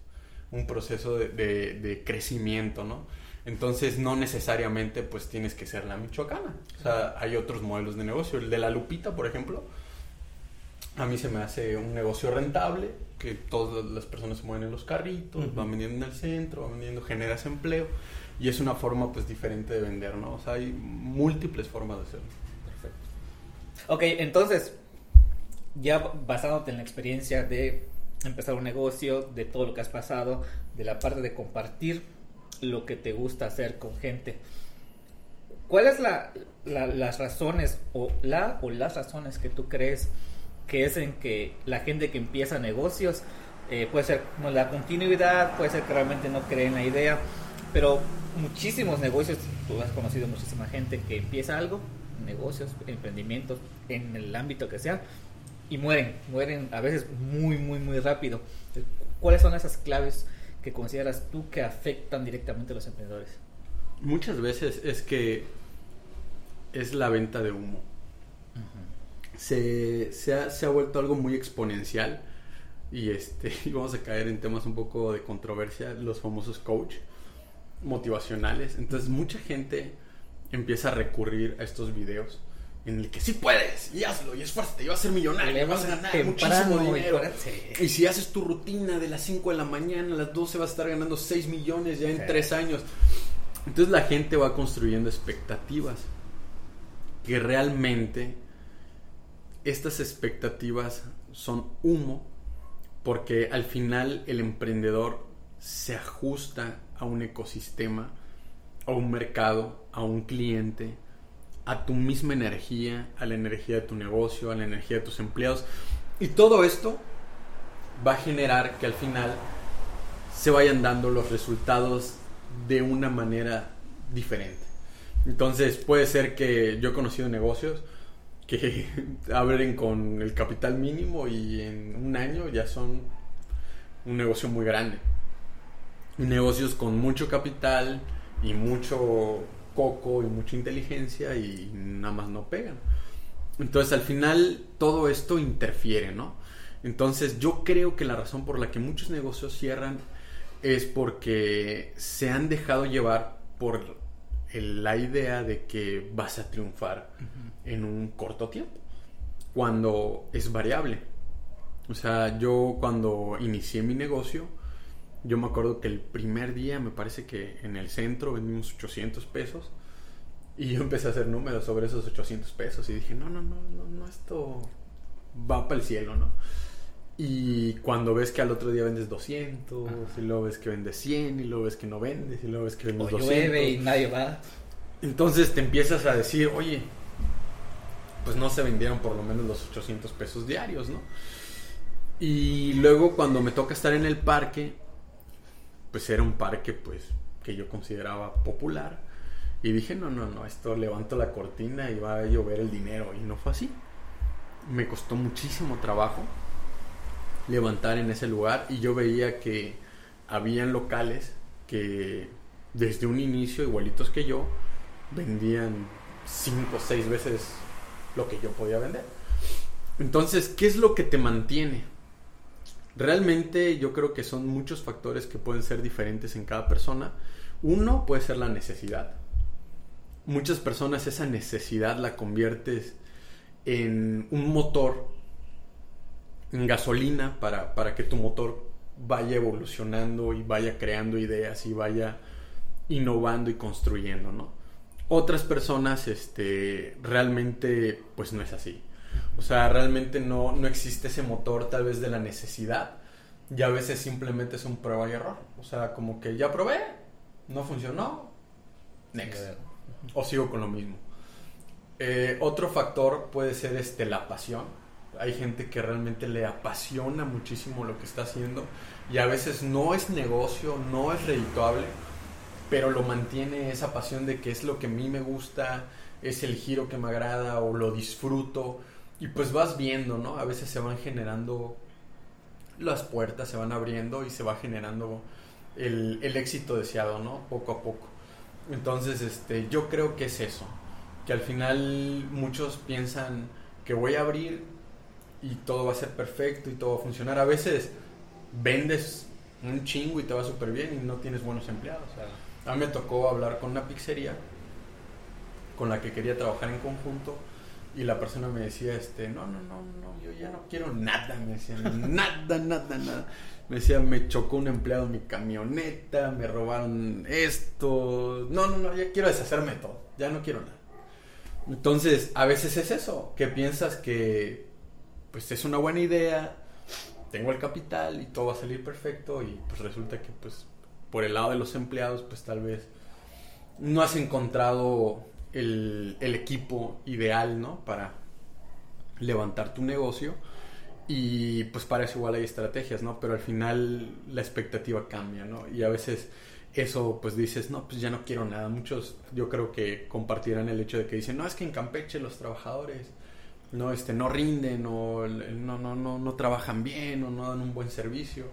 un proceso de, de, crecimiento, ¿no? Entonces, no necesariamente, pues, tienes que ser la michoacana. O sea, hay otros modelos de negocio. El de la lupita, por ejemplo, a mí se me hace un negocio rentable, que todas las personas se mueven en los carritos, van vendiendo en el centro, van vendiendo, generas empleo y es una forma pues diferente de vender, ¿no? O sea, hay múltiples formas de hacerlo.
Perfecto. Ok, entonces, ya basándote en la experiencia de empezar un negocio, de todo lo que has pasado, de la parte de compartir lo que te gusta hacer con gente, ¿cuáles la, las razones o la o las razones que tú crees que es en que la gente que empieza negocios eh, puede ser no la continuidad, puede ser que realmente no creen la idea, pero muchísimos negocios, tú has conocido muchísima gente que empieza algo, negocios, emprendimientos, en el ámbito que sea, y mueren, mueren a veces muy, muy, muy rápido. ¿Cuáles son esas claves que consideras tú que afectan directamente a los emprendedores?
Muchas veces es que es la venta de humo se, se, ha, se ha vuelto algo muy exponencial y este [LAUGHS] y vamos a caer en temas un poco de controversia, los famosos coach motivacionales. Entonces mucha gente empieza a recurrir a estos videos en el que sí puedes, y hazlo, y esfuérzate, y vas a ser millonario, y vas a ganar muchísimo dinero. Y si haces tu rutina de las 5 de la mañana a las 12 vas a estar ganando 6 millones ya en 3 años. Entonces la gente va construyendo expectativas que realmente estas expectativas son humo porque al final el emprendedor se ajusta a un ecosistema, a un mercado, a un cliente, a tu misma energía, a la energía de tu negocio, a la energía de tus empleados. Y todo esto va a generar que al final se vayan dando los resultados de una manera diferente. Entonces puede ser que yo he conocido negocios que [LAUGHS] abren con el capital mínimo y en un año ya son un negocio muy grande. Negocios con mucho capital y mucho coco y mucha inteligencia y nada más no pegan. Entonces al final todo esto interfiere, ¿no? Entonces yo creo que la razón por la que muchos negocios cierran es porque se han dejado llevar por la idea de que vas a triunfar en un corto tiempo, cuando es variable. O sea, yo cuando inicié mi negocio, yo me acuerdo que el primer día me parece que en el centro vendimos 800 pesos y yo empecé a hacer números sobre esos 800 pesos y dije, no, no, no, no, no esto va para el cielo, ¿no? Y cuando ves que al otro día vendes 200, y luego ves que vendes 100, y luego ves que no vendes, y luego ves que vendes o 200.
llueve y nadie va.
Entonces te empiezas a decir, oye, pues no se vendieron por lo menos los 800 pesos diarios, ¿no? Y luego cuando me toca estar en el parque, pues era un parque pues que yo consideraba popular. Y dije, no, no, no, esto levanto la cortina y va a llover el dinero. Y no fue así. Me costó muchísimo trabajo levantar en ese lugar y yo veía que habían locales que desde un inicio, igualitos que yo, vendían cinco o seis veces lo que yo podía vender. Entonces, ¿qué es lo que te mantiene? Realmente yo creo que son muchos factores que pueden ser diferentes en cada persona. Uno puede ser la necesidad. Muchas personas esa necesidad la conviertes en un motor en gasolina para, para que tu motor vaya evolucionando y vaya creando ideas y vaya innovando y construyendo, ¿no? Otras personas, este, realmente, pues no es así. O sea, realmente no, no existe ese motor tal vez de la necesidad. Y a veces simplemente es un prueba y error. O sea, como que ya probé, no funcionó, next. O sigo con lo mismo. Eh, otro factor puede ser este, la pasión hay gente que realmente le apasiona muchísimo lo que está haciendo y a veces no es negocio, no es redituable, pero lo mantiene esa pasión de que es lo que a mí me gusta, es el giro que me agrada o lo disfruto y pues vas viendo, ¿no? A veces se van generando las puertas, se van abriendo y se va generando el, el éxito deseado, ¿no? Poco a poco. Entonces, este, yo creo que es eso, que al final muchos piensan que voy a abrir y todo va a ser perfecto y todo va a funcionar. A veces vendes un chingo y te va súper bien y no tienes buenos empleados. a mí me tocó hablar con una pizzería con la que quería trabajar en conjunto y la persona me decía, este, no, no, no, no, yo ya no quiero nada, me decía, [LAUGHS] nada, nada, nada. Me decía, me chocó un empleado en mi camioneta, me robaron esto, no, no, no, ya quiero deshacerme de todo, ya no quiero nada. Entonces, a veces es eso, que piensas que pues es una buena idea, tengo el capital y todo va a salir perfecto y pues resulta que pues por el lado de los empleados pues tal vez no has encontrado el, equipo ideal, ¿no? Para levantar tu negocio y pues para eso igual hay estrategias, ¿no? Pero al final la expectativa cambia, ¿no? Y a veces eso pues dices, no, pues ya no quiero nada. Muchos yo creo que compartirán el hecho de que dicen, no, es que en Campeche los trabajadores no, este, no rinden o no, no, no, no trabajan bien o no dan un buen servicio.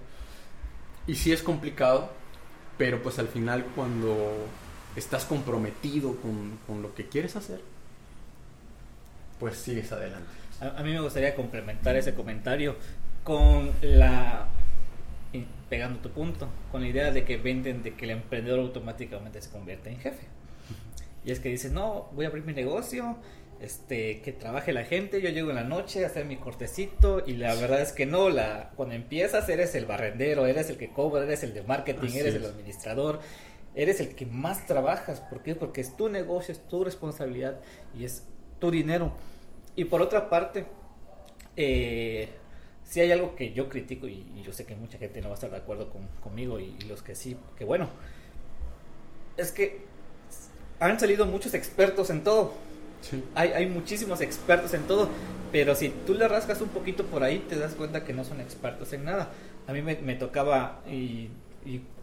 Y sí es complicado, pero pues al final cuando estás comprometido con, lo que quieres hacer, pues sigues adelante.
A, mí me gustaría complementar ese comentario con la pegando tu punto, con la idea de que venden de que el emprendedor automáticamente se convierte en jefe. Y es que dices, no, voy a abrir mi negocio este, que trabaje la gente, yo llego en la noche a hacer mi cortecito y la verdad es que no, la, cuando empiezas eres el barrendero, eres el que cobra, eres el de marketing, eres el administrador eres el que más trabajas. ¿Por qué? Porque es tu negocio, es tu responsabilidad y es tu dinero. Y por otra parte, eh, si hay algo que yo critico y, yo sé que mucha gente no va a estar de acuerdo conmigo y, los que sí, que bueno, es que han salido muchos expertos en todo. Hay, hay muchísimos expertos en todo, pero si tú le rascas un poquito por ahí, te das cuenta que no son expertos en nada. A mí me, me tocaba, y,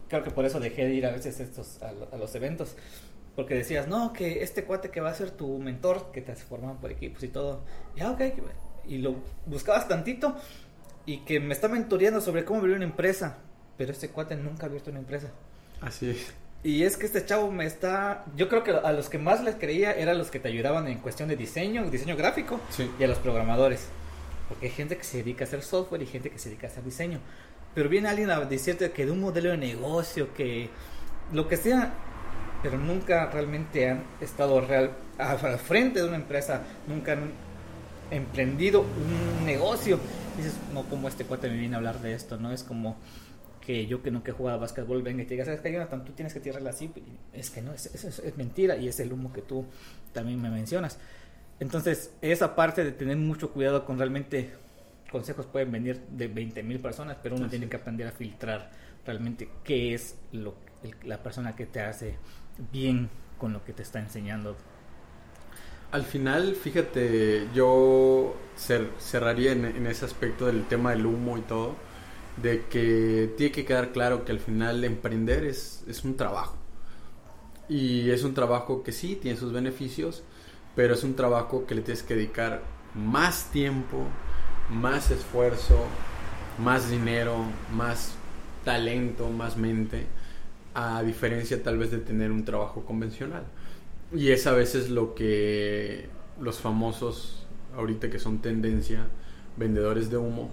creo que por eso dejé de ir a veces estos, a, los eventos, porque decías, no, que este cuate que va a ser tu mentor, que te forman por equipos y todo, ya, ok, y lo buscabas tantito y que me está mentoreando sobre cómo abrir una empresa, pero este cuate nunca ha abierto una empresa.
Así es.
Y es que este chavo me está. Yo creo que a los que más les creía eran los que te ayudaban en cuestión de diseño, diseño gráfico y a los programadores. Porque hay gente que se dedica a hacer software y gente que se dedica a hacer diseño. Pero viene alguien a decirte que de un modelo de negocio, que lo que sea, pero nunca realmente han estado real, al frente de una empresa, nunca han emprendido un negocio. Dices, no, como este cuate me viene a hablar de esto, ¿no? Es como que yo que nunca he jugado a básquetbol venga y te diga, ¿sabes qué, Jonathan? Tú tienes que tirarla así. Es que no, es, es, es, mentira y es el humo que tú también me mencionas. Entonces, esa parte de tener mucho cuidado con realmente consejos pueden venir de 20 mil personas, pero uno tiene que aprender a filtrar realmente qué es lo, la persona que te hace bien con lo que te está enseñando.
Al final, fíjate, yo cerraría en, en ese aspecto del tema del humo y todo de que tiene que quedar claro que al final emprender es, es un trabajo. Y es un trabajo que sí tiene sus beneficios, pero es un trabajo que le tienes que dedicar más tiempo, más esfuerzo, más dinero, más talento, más mente, a diferencia tal vez de tener un trabajo convencional. Y es a veces lo que los famosos, ahorita que son tendencia, vendedores de humo,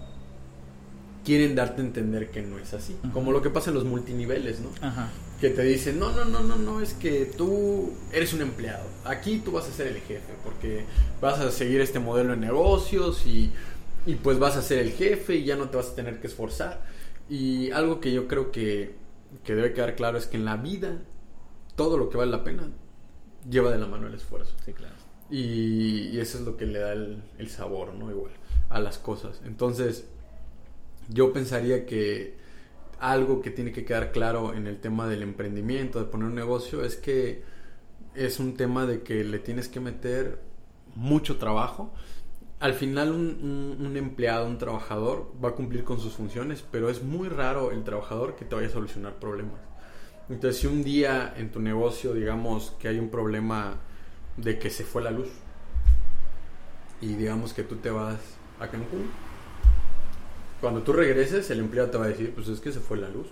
quieren darte a entender que no es así. Como lo que pasa en los multiniveles, ¿no? Que te dicen, no, no, no, no, no, es que tú eres un empleado. Aquí tú vas a ser el jefe, porque vas a seguir este modelo de negocios y, y pues vas a ser el jefe y ya no te vas a tener que esforzar. Y algo que yo creo que, que debe quedar claro es que en la vida todo lo que vale la pena lleva de la mano el esfuerzo.
Sí, claro.
Y, y eso es lo que le da el, el sabor, ¿no? Igual a las cosas. Entonces, yo pensaría que algo que tiene que quedar claro en el tema del emprendimiento, de poner un negocio, es que es un tema de que le tienes que meter mucho trabajo. Al final un, empleado, un trabajador va a cumplir con sus funciones, pero es muy raro el trabajador que te vaya a solucionar problemas. Entonces si un día en tu negocio, digamos que hay un problema de que se fue la luz y digamos que tú te vas a Cancún, cuando tú regreses, el empleado te va a decir, pues es que se fue la luz.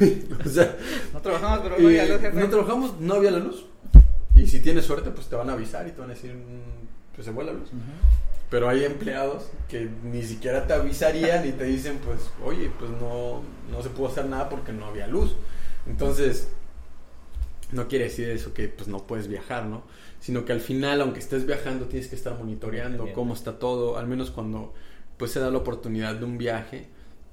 [LAUGHS]
o sea, no trabajamos, pero no había luz,
No trabajamos, no había la luz. Y si tienes suerte, pues te van a avisar y te van a decir, mm, pues se fue la luz. Pero hay empleados que ni siquiera te avisarían y te dicen, pues, oye, pues no, no se pudo hacer nada porque no había luz. Entonces, no quiere decir eso que pues no puedes viajar, ¿no? Sino que al final, aunque estés viajando, tienes que estar monitoreando cómo está todo, al menos cuando pues se da la oportunidad de un viaje,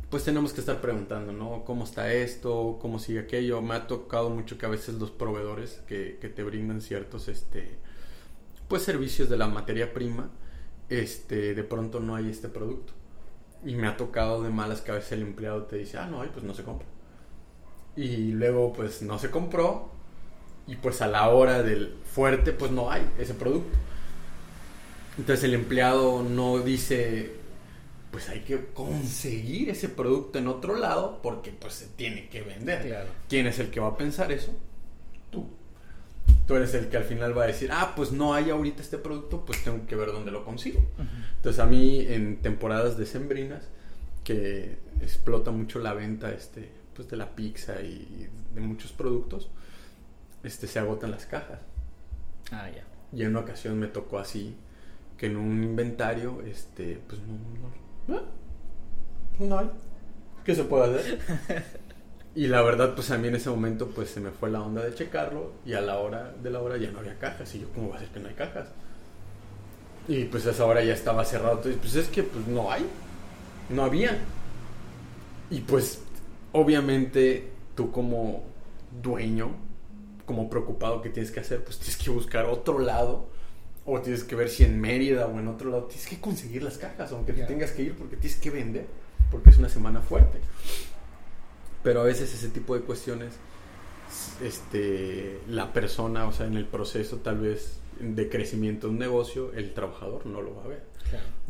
pues tenemos que estar preguntando, ¿no? ¿Cómo está esto? ¿Cómo sigue aquello? Me ha tocado mucho que a veces los proveedores que, que te brindan ciertos, este, pues servicios de la materia prima, este, de pronto no hay este producto. Y me ha tocado de malas que a veces el empleado te dice, ah, no pues no se compra. Y luego, pues no se compró. Y pues a la hora del fuerte, pues no hay ese producto. Entonces el empleado no dice, pues hay que conseguir ese producto en otro lado porque pues se tiene que vender. ¿Quién es el que va a pensar eso? Tú. Tú eres el que al final va a decir, ah, pues no hay ahorita este producto, pues tengo que ver dónde lo consigo. Entonces a mí en temporadas decembrinas, que explota mucho la venta este, pues de la pizza y de muchos productos, este, se agotan las cajas.
Ah, ya.
Y en una ocasión me tocó así, que en un inventario, este, pues no, no no hay. ¿Qué se puede hacer? [LAUGHS] Y la verdad, pues a mí en ese momento, pues se me fue la onda de checarlo y a la hora de la hora ya no había cajas. Y yo, ¿cómo va a ser que no hay cajas? Y pues a esa hora ya estaba cerrado. Entonces, pues es que pues no hay. No había. Y pues, obviamente, tú como dueño, como preocupado que tienes que hacer, pues tienes que buscar otro lado o tienes que ver si en Mérida o en otro lado tienes que conseguir las cajas, aunque te tengas que ir porque tienes que vender, porque es una semana fuerte. Pero a veces ese tipo de cuestiones, este, la persona, o sea, en el proceso tal vez de crecimiento de un negocio, el trabajador no lo va a ver.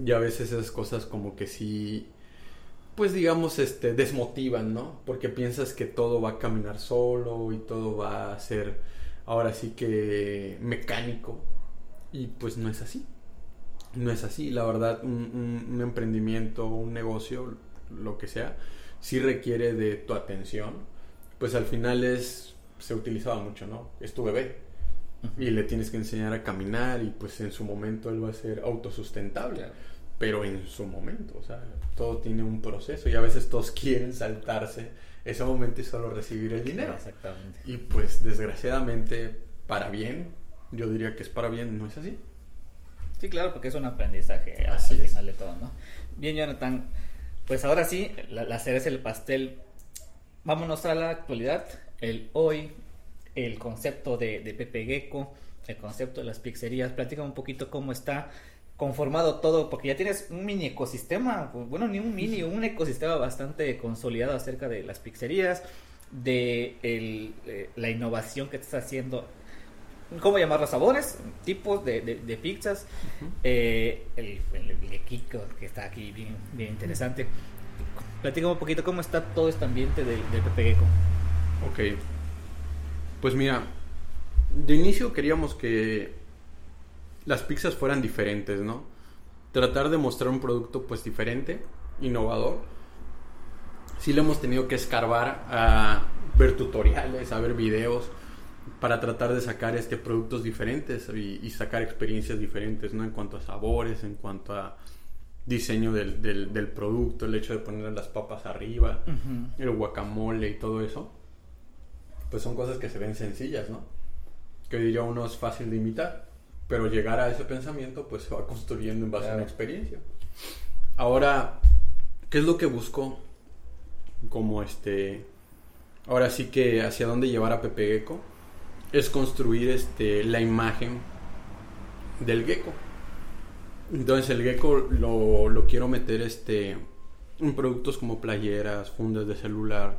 Y a veces esas cosas como que sí, pues digamos, este, desmotivan, ¿no? Porque piensas que todo va a caminar solo y todo va a ser ahora sí que mecánico y pues no es así. No es así. La verdad, un, emprendimiento, un negocio, lo que sea, sí requiere de tu atención. Pues al final es, se utilizaba mucho, ¿no? Es tu bebé. Y le tienes que enseñar a caminar y pues en su momento él va a ser autosustentable. Pero en su momento, o sea, todo tiene un proceso y a veces todos [LAUGHS] quieren saltarse ese momento y solo recibir el dinero.
Exactamente.
Y pues desgraciadamente, para bien, yo diría que es para bien, ¿no es así?
Sí, claro, porque es un aprendizaje así al final de todo, ¿no? Bien, Jonathan, pues ahora sí, la, la cereza el pastel. Vámonos a la actualidad, el hoy, el concepto de, de Pepe Gecko, el concepto de las pizzerías. Platica un poquito cómo está conformado todo, porque ya tienes un mini ecosistema, bueno, ni un mini, un ecosistema bastante consolidado acerca de las pizzerías, de el, eh, la innovación que estás haciendo ¿cómo llamar los sabores? Tipos de, de, pizzas. Eh, el, el, Kiko, que está aquí bien, bien interesante. Platícame un poquito cómo está todo este ambiente del, del Pepe Gecko.
Ok. Pues mira, de inicio queríamos que las pizzas fueran diferentes, ¿no? Tratar de mostrar un producto pues diferente, innovador. Sí le hemos tenido que escarbar a ver tutoriales, a ver videos para tratar de sacar este productos diferentes y, sacar experiencias diferentes, ¿no? En cuanto a sabores, en cuanto a diseño del, del, producto, el hecho de poner las papas arriba, el guacamole y todo eso, pues son cosas que se ven sencillas, ¿no? Que diría uno es fácil de imitar, pero llegar a ese pensamiento pues se va construyendo en base a una experiencia. Ahora, ¿qué es lo que busco? Como este, ahora sí que hacia dónde llevar a Pepe Gecko es construir este, la imagen del gecko. Entonces el gecko lo, lo, quiero meter este, en productos como playeras, fundas de celular,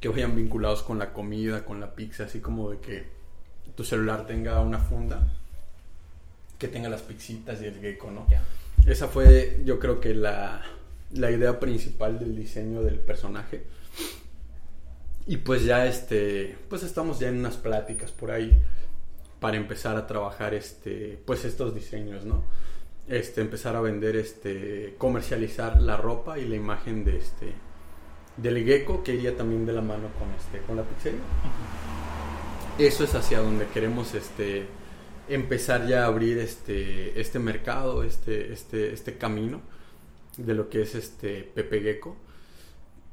que vayan vinculados con la comida, con la pizza, así como de que tu celular tenga una funda que tenga las pixitas y el gecko, ¿no? Esa fue yo creo que la, la idea principal del diseño del personaje y pues ya este, pues estamos ya en unas pláticas por ahí para empezar a trabajar este, pues estos diseños, ¿no? Este, empezar a vender este, comercializar la ropa y la imagen de este, del gecko que iría también de la mano con este, con la pizzería. Eso es hacia donde queremos este, empezar ya a abrir este, este mercado, este, este, este camino de lo que es este Pepe Gecko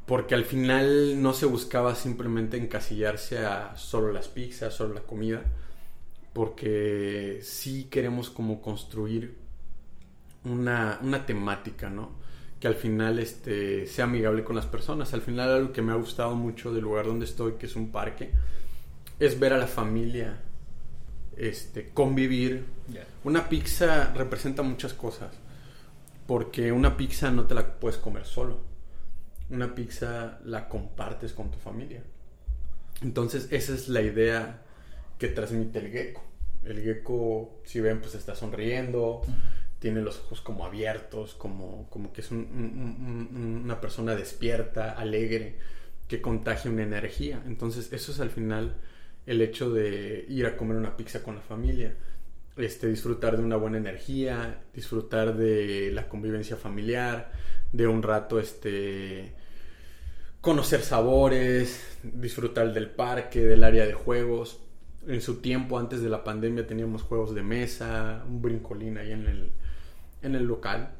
porque al final no se buscaba simplemente encasillarse a solo las pizzas, solo la comida, porque sí queremos como construir una, temática, ¿no? Que al final este, sea amigable con las personas. Al final algo que me ha gustado mucho del lugar donde estoy, que es un parque, es ver a la familia este, convivir. Una pizza representa muchas cosas, porque una pizza no te la puedes comer solo una pizza la compartes con tu familia. Entonces esa es la idea que transmite el gecko. El gecko, si ven, pues está sonriendo, tiene los ojos como abiertos, como, como que es una persona despierta, alegre, que contagia una energía. Entonces eso es al final el hecho de ir a comer una pizza con la familia. Este, disfrutar de una buena energía, disfrutar de la convivencia familiar, de un rato este conocer sabores, disfrutar del parque, del área de juegos. En su tiempo, antes de la pandemia, teníamos juegos de mesa, un brincolín ahí en el, en el local.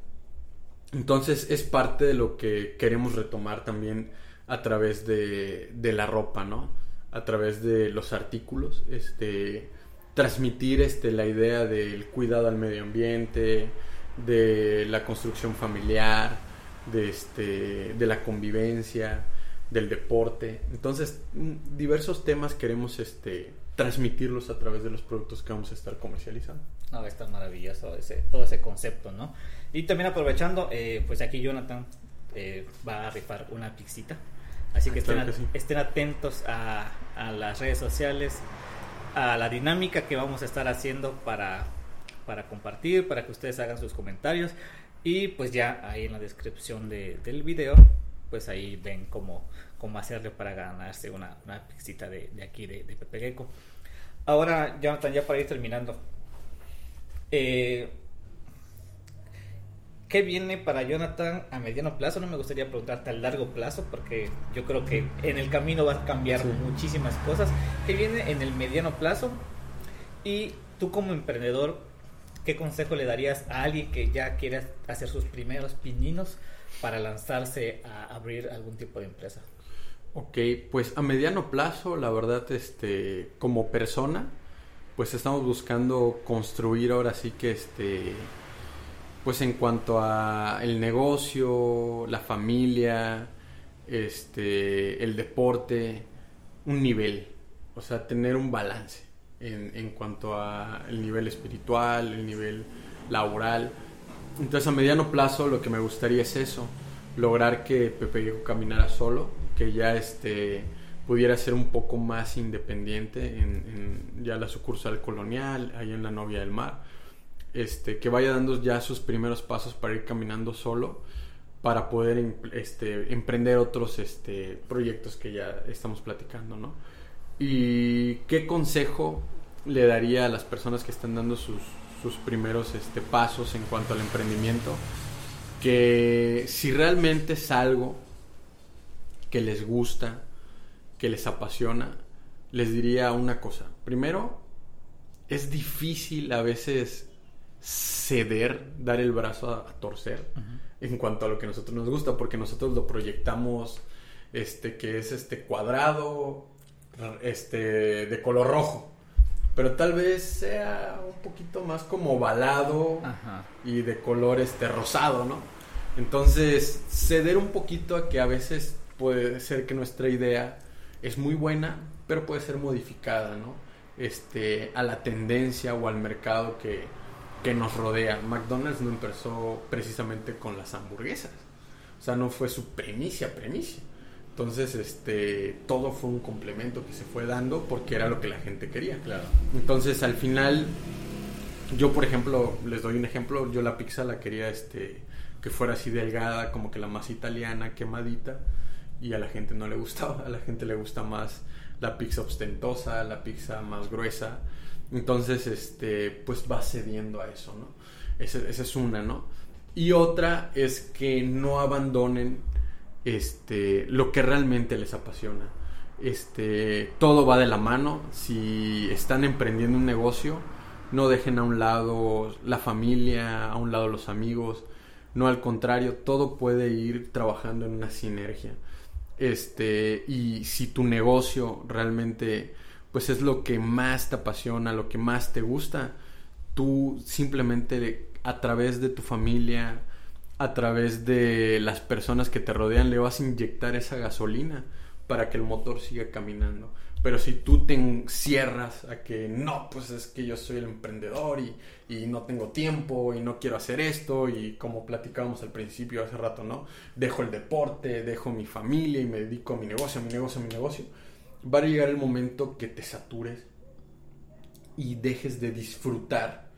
Entonces es parte de lo que queremos retomar también a través de, de la ropa, ¿no? A través de los artículos, este, transmitir este, la idea del cuidado al medio ambiente, de la construcción familiar, de, este, de la convivencia, del deporte. Entonces, mm, diversos temas queremos este, transmitirlos a través de los productos que vamos a estar comercializando.
No, está maravilloso ese, todo ese concepto, ¿no? Y también aprovechando, eh, pues aquí Jonathan eh, va a rifar una pixita. Así que, estén, estén atentos a, a, las redes sociales, a la dinámica que vamos a estar haciendo para, para compartir, para que ustedes hagan sus comentarios. Y pues ya ahí en la descripción de, del video, pues ahí ven cómo, cómo hacerle para ganarse una, una de, de aquí de, de Pepe Gecko. Ahora, Jonathan, ya para ir terminando. Eh, ¿Qué viene para Jonathan a mediano plazo? No me gustaría preguntarte a largo plazo porque yo creo que en el camino va a cambiar muchísimas cosas. ¿Qué viene en el mediano plazo? Y tú como emprendedor, ¿qué consejo le darías a alguien que ya quiere hacer sus primeros pininos para lanzarse a abrir algún tipo de empresa?
Ok, pues a mediano plazo, la verdad, este, como persona, pues estamos buscando construir ahora sí que este pues en cuanto a el negocio, la familia, este, el deporte, un nivel, o sea, tener un balance en, en cuanto a el nivel espiritual, el nivel laboral. Entonces a mediano plazo lo que me gustaría es eso, lograr que Pepe Diego caminara solo, que ya este pudiera ser un poco más independiente en, en ya la sucursal colonial, ahí en la novia del mar este, que vaya dando ya sus primeros pasos para ir caminando solo, para poder em, este, emprender otros este, proyectos que ya estamos platicando, ¿no? ¿Y qué consejo le daría a las personas que están dando sus, primeros este, pasos en cuanto al emprendimiento? Que si realmente es algo que les gusta, que les apasiona, les diría una cosa. Primero, es difícil a veces ceder, dar el brazo a, torcer en cuanto a lo que a nosotros nos gusta, porque nosotros lo proyectamos este que es este cuadrado este de color rojo. Pero tal vez sea un poquito más como ovalado y de color este rosado, ¿no? Entonces, ceder un poquito a que a veces puede ser que nuestra idea es muy buena, pero puede ser modificada, ¿no? Este, a la tendencia o al mercado que, que nos rodea. McDonald's no empezó precisamente con las hamburguesas. O sea, no fue su premicia, premicia. Entonces, este, todo fue un complemento que se fue dando porque era lo que la gente quería.
Claro.
Entonces, al final, yo, por ejemplo, les doy un ejemplo. Yo la pizza la quería, este, que fuera así delgada, como que la más italiana, quemadita. Y a la gente no le gustaba. A la gente le gusta más la pizza ostentosa, la pizza más gruesa. Entonces, este, pues va cediendo a eso, ¿no? Esa, es una, ¿no? Y otra es que no abandonen este, lo que realmente les apasiona. Este, todo va de la mano. Si están emprendiendo un negocio, no dejen a un lado la familia, a un lado los amigos. No al contrario, todo puede ir trabajando en una sinergia. Este, y si tu negocio realmente pues es lo que más te apasiona, lo que más te gusta, tú simplemente a través de tu familia, a través de las personas que te rodean, le vas a inyectar esa gasolina para que el motor siga caminando. Pero si tú te encierras a que no, pues es que yo soy el emprendedor y, y, no tengo tiempo y no quiero hacer esto y como platicábamos al principio hace rato, ¿no? Dejo el deporte, dejo mi familia y me dedico a mi negocio, mi negocio, mi negocio va a llegar el momento que te satures y dejes de disfrutar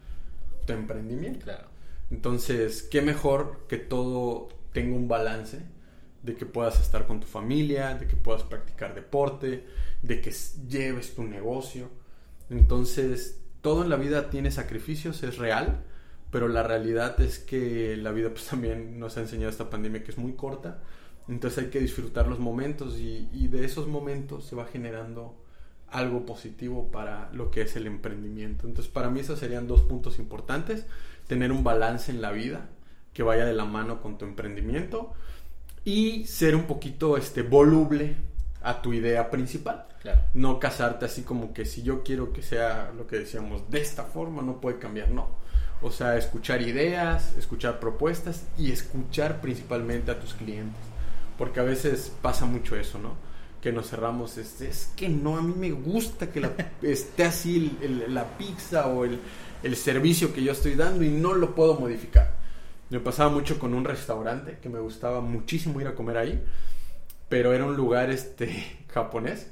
tu emprendimiento.
Claro.
Entonces, qué mejor que todo tenga un balance de que puedas estar con tu familia, de que puedas practicar deporte, de que lleves tu negocio. Entonces, todo en la vida tiene sacrificios, es real, pero la realidad es que la vida pues también nos ha enseñado esta pandemia que es muy corta entonces hay que disfrutar los momentos y, de esos momentos se va generando algo positivo para lo que es el emprendimiento. Entonces para mí esos serían dos puntos importantes. Tener un balance en la vida que vaya de la mano con tu emprendimiento y ser un poquito este, voluble a tu idea principal. No casarte así como que si yo quiero que sea lo que decíamos de esta forma no puede cambiar, no. O sea, escuchar ideas, escuchar propuestas y escuchar principalmente a tus clientes Porque a veces pasa mucho eso, ¿no? Que nos cerramos, es que no, a mí me gusta que la, [LAUGHS] esté así la pizza o el, el servicio que yo estoy dando y no lo puedo modificar. Me pasaba mucho con un restaurante que me gustaba muchísimo ir a comer ahí, pero era un lugar este [LAUGHS] japonés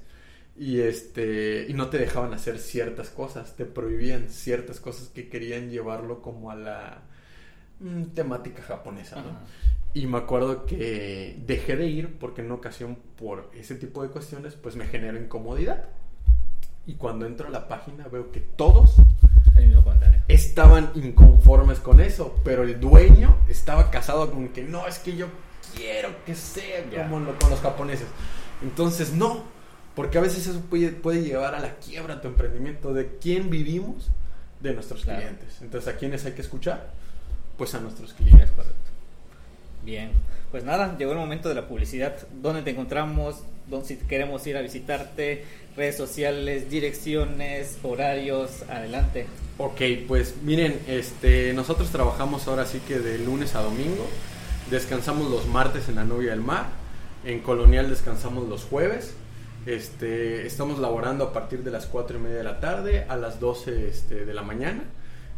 y este y no te dejaban hacer ciertas cosas, te prohibían ciertas cosas que querían llevarlo como a la mm, temática japonesa, ¿no? Y me acuerdo que dejé de ir porque en una ocasión por ese tipo de cuestiones pues me genera incomodidad. Y cuando entro a la página veo que todos estaban inconformes con eso, pero el dueño estaba casado con que no, es que yo quiero que sea como lo, con los japoneses. Entonces, no, porque a veces eso puede, puede, llevar a la quiebra tu emprendimiento de quién vivimos de nuestros clientes. Entonces, ¿a quiénes hay que escuchar? Pues a nuestros clientes. Correcto.
Bien, pues nada, llegó el momento de la publicidad. ¿Dónde te encontramos? ¿Dónde si queremos ir a visitarte? Redes sociales, direcciones, horarios, adelante.
Ok, pues miren, este, nosotros trabajamos ahora sí que de lunes a domingo. Descansamos los martes en la Novia del Mar. En Colonial descansamos los jueves. Este, estamos laborando a partir de las 4 y media de la tarde a las 12 este, de la mañana.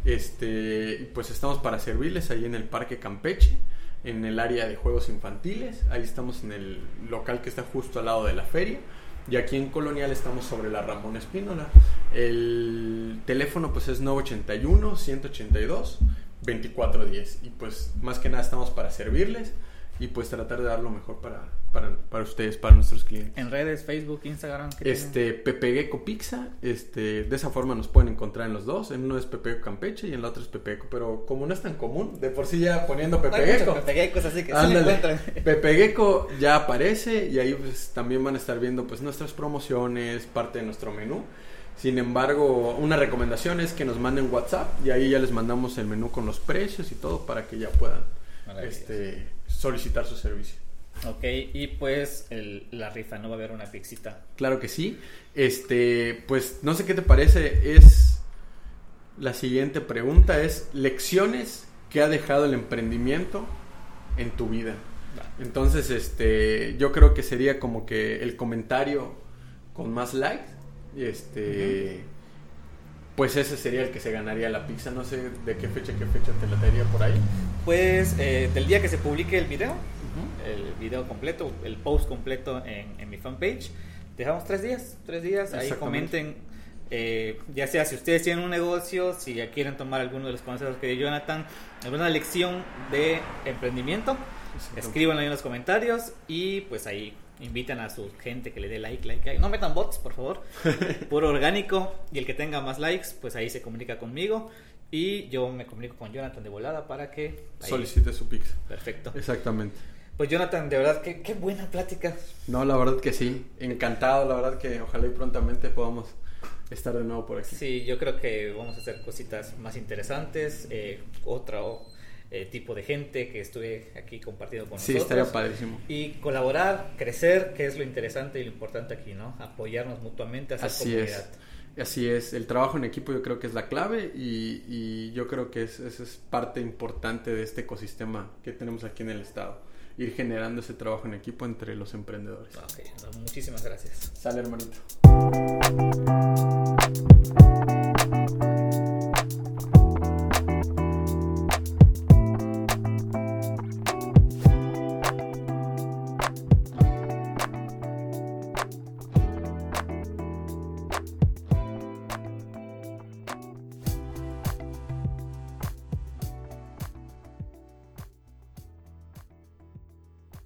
Este, pues estamos para servirles ahí en el Parque Campeche, en el área de juegos infantiles. Ahí estamos en el local que está justo al lado de la feria. Y aquí en Colonial estamos sobre la Ramón Espínola. El teléfono pues es 981 182 2410 y pues más que nada estamos para servirles y pues tratar de dar lo mejor para, para, para ustedes, para nuestros clientes.
En redes, Facebook, Instagram.
Este, Pepe Gecko Pizza, este, de esa forma nos pueden encontrar en los dos. En uno es Pepe Gecko Campeche y en la otra es Pepe Gecko, pero como no es tan común, de por sí ya poniendo Pepe Gecko.
Pepe Gecko, así que sí [LAUGHS]
Pepe Gecko ya aparece y ahí pues también van a estar viendo pues nuestras promociones, parte de nuestro menú. Sin embargo, una recomendación es que nos manden WhatsApp y ahí ya les mandamos el menú con los precios y todo para que ya puedan este, solicitar su servicio.
Ok, y pues la rifa, ¿no va a haber una pixita?
Claro que sí. Este, pues no sé qué te parece, es la siguiente pregunta, es lecciones que ha dejado el emprendimiento en tu vida. Entonces, este, yo creo que sería como que el comentario con más likes este. Pues ese sería el que se ganaría la pizza. No sé de qué fecha, qué fecha te la daría por ahí.
Pues eh, del día que se publique el video, el video completo, el post completo en, mi fanpage. Dejamos tres días, tres días. Ahí comenten, eh, ya sea si ustedes tienen un negocio, si ya quieren tomar alguno de los consejos que dio Jonathan, alguna lección de emprendimiento, escríbanlo ahí en los comentarios y pues ahí Invitan a su gente que le dé like, like, like. No metan bots, por favor. [LAUGHS] Puro orgánico. Y el que tenga más likes, pues ahí se comunica conmigo. Y yo me comunico con Jonathan de volada para que...
Solicite su pix.
Perfecto.
Exactamente.
Pues Jonathan, de verdad, qué, qué buena plática.
No, la verdad que sí. Encantado, la verdad que ojalá y prontamente podamos estar de nuevo por aquí.
Sí, yo creo que vamos a hacer cositas más interesantes. Eh, otra eh, tipo de gente que estuve aquí compartido con
sí,
nosotros.
Sí, estaría padrísimo.
Y colaborar, crecer, que es lo interesante y lo importante aquí, ¿no? Apoyarnos mutuamente, hacer
Así Es. Así es, el trabajo en equipo yo creo que es la clave y, y yo creo que es, es parte importante de este ecosistema que tenemos aquí en el estado ir generando ese trabajo en equipo entre los emprendedores.
muchísimas gracias.
Sale hermanito.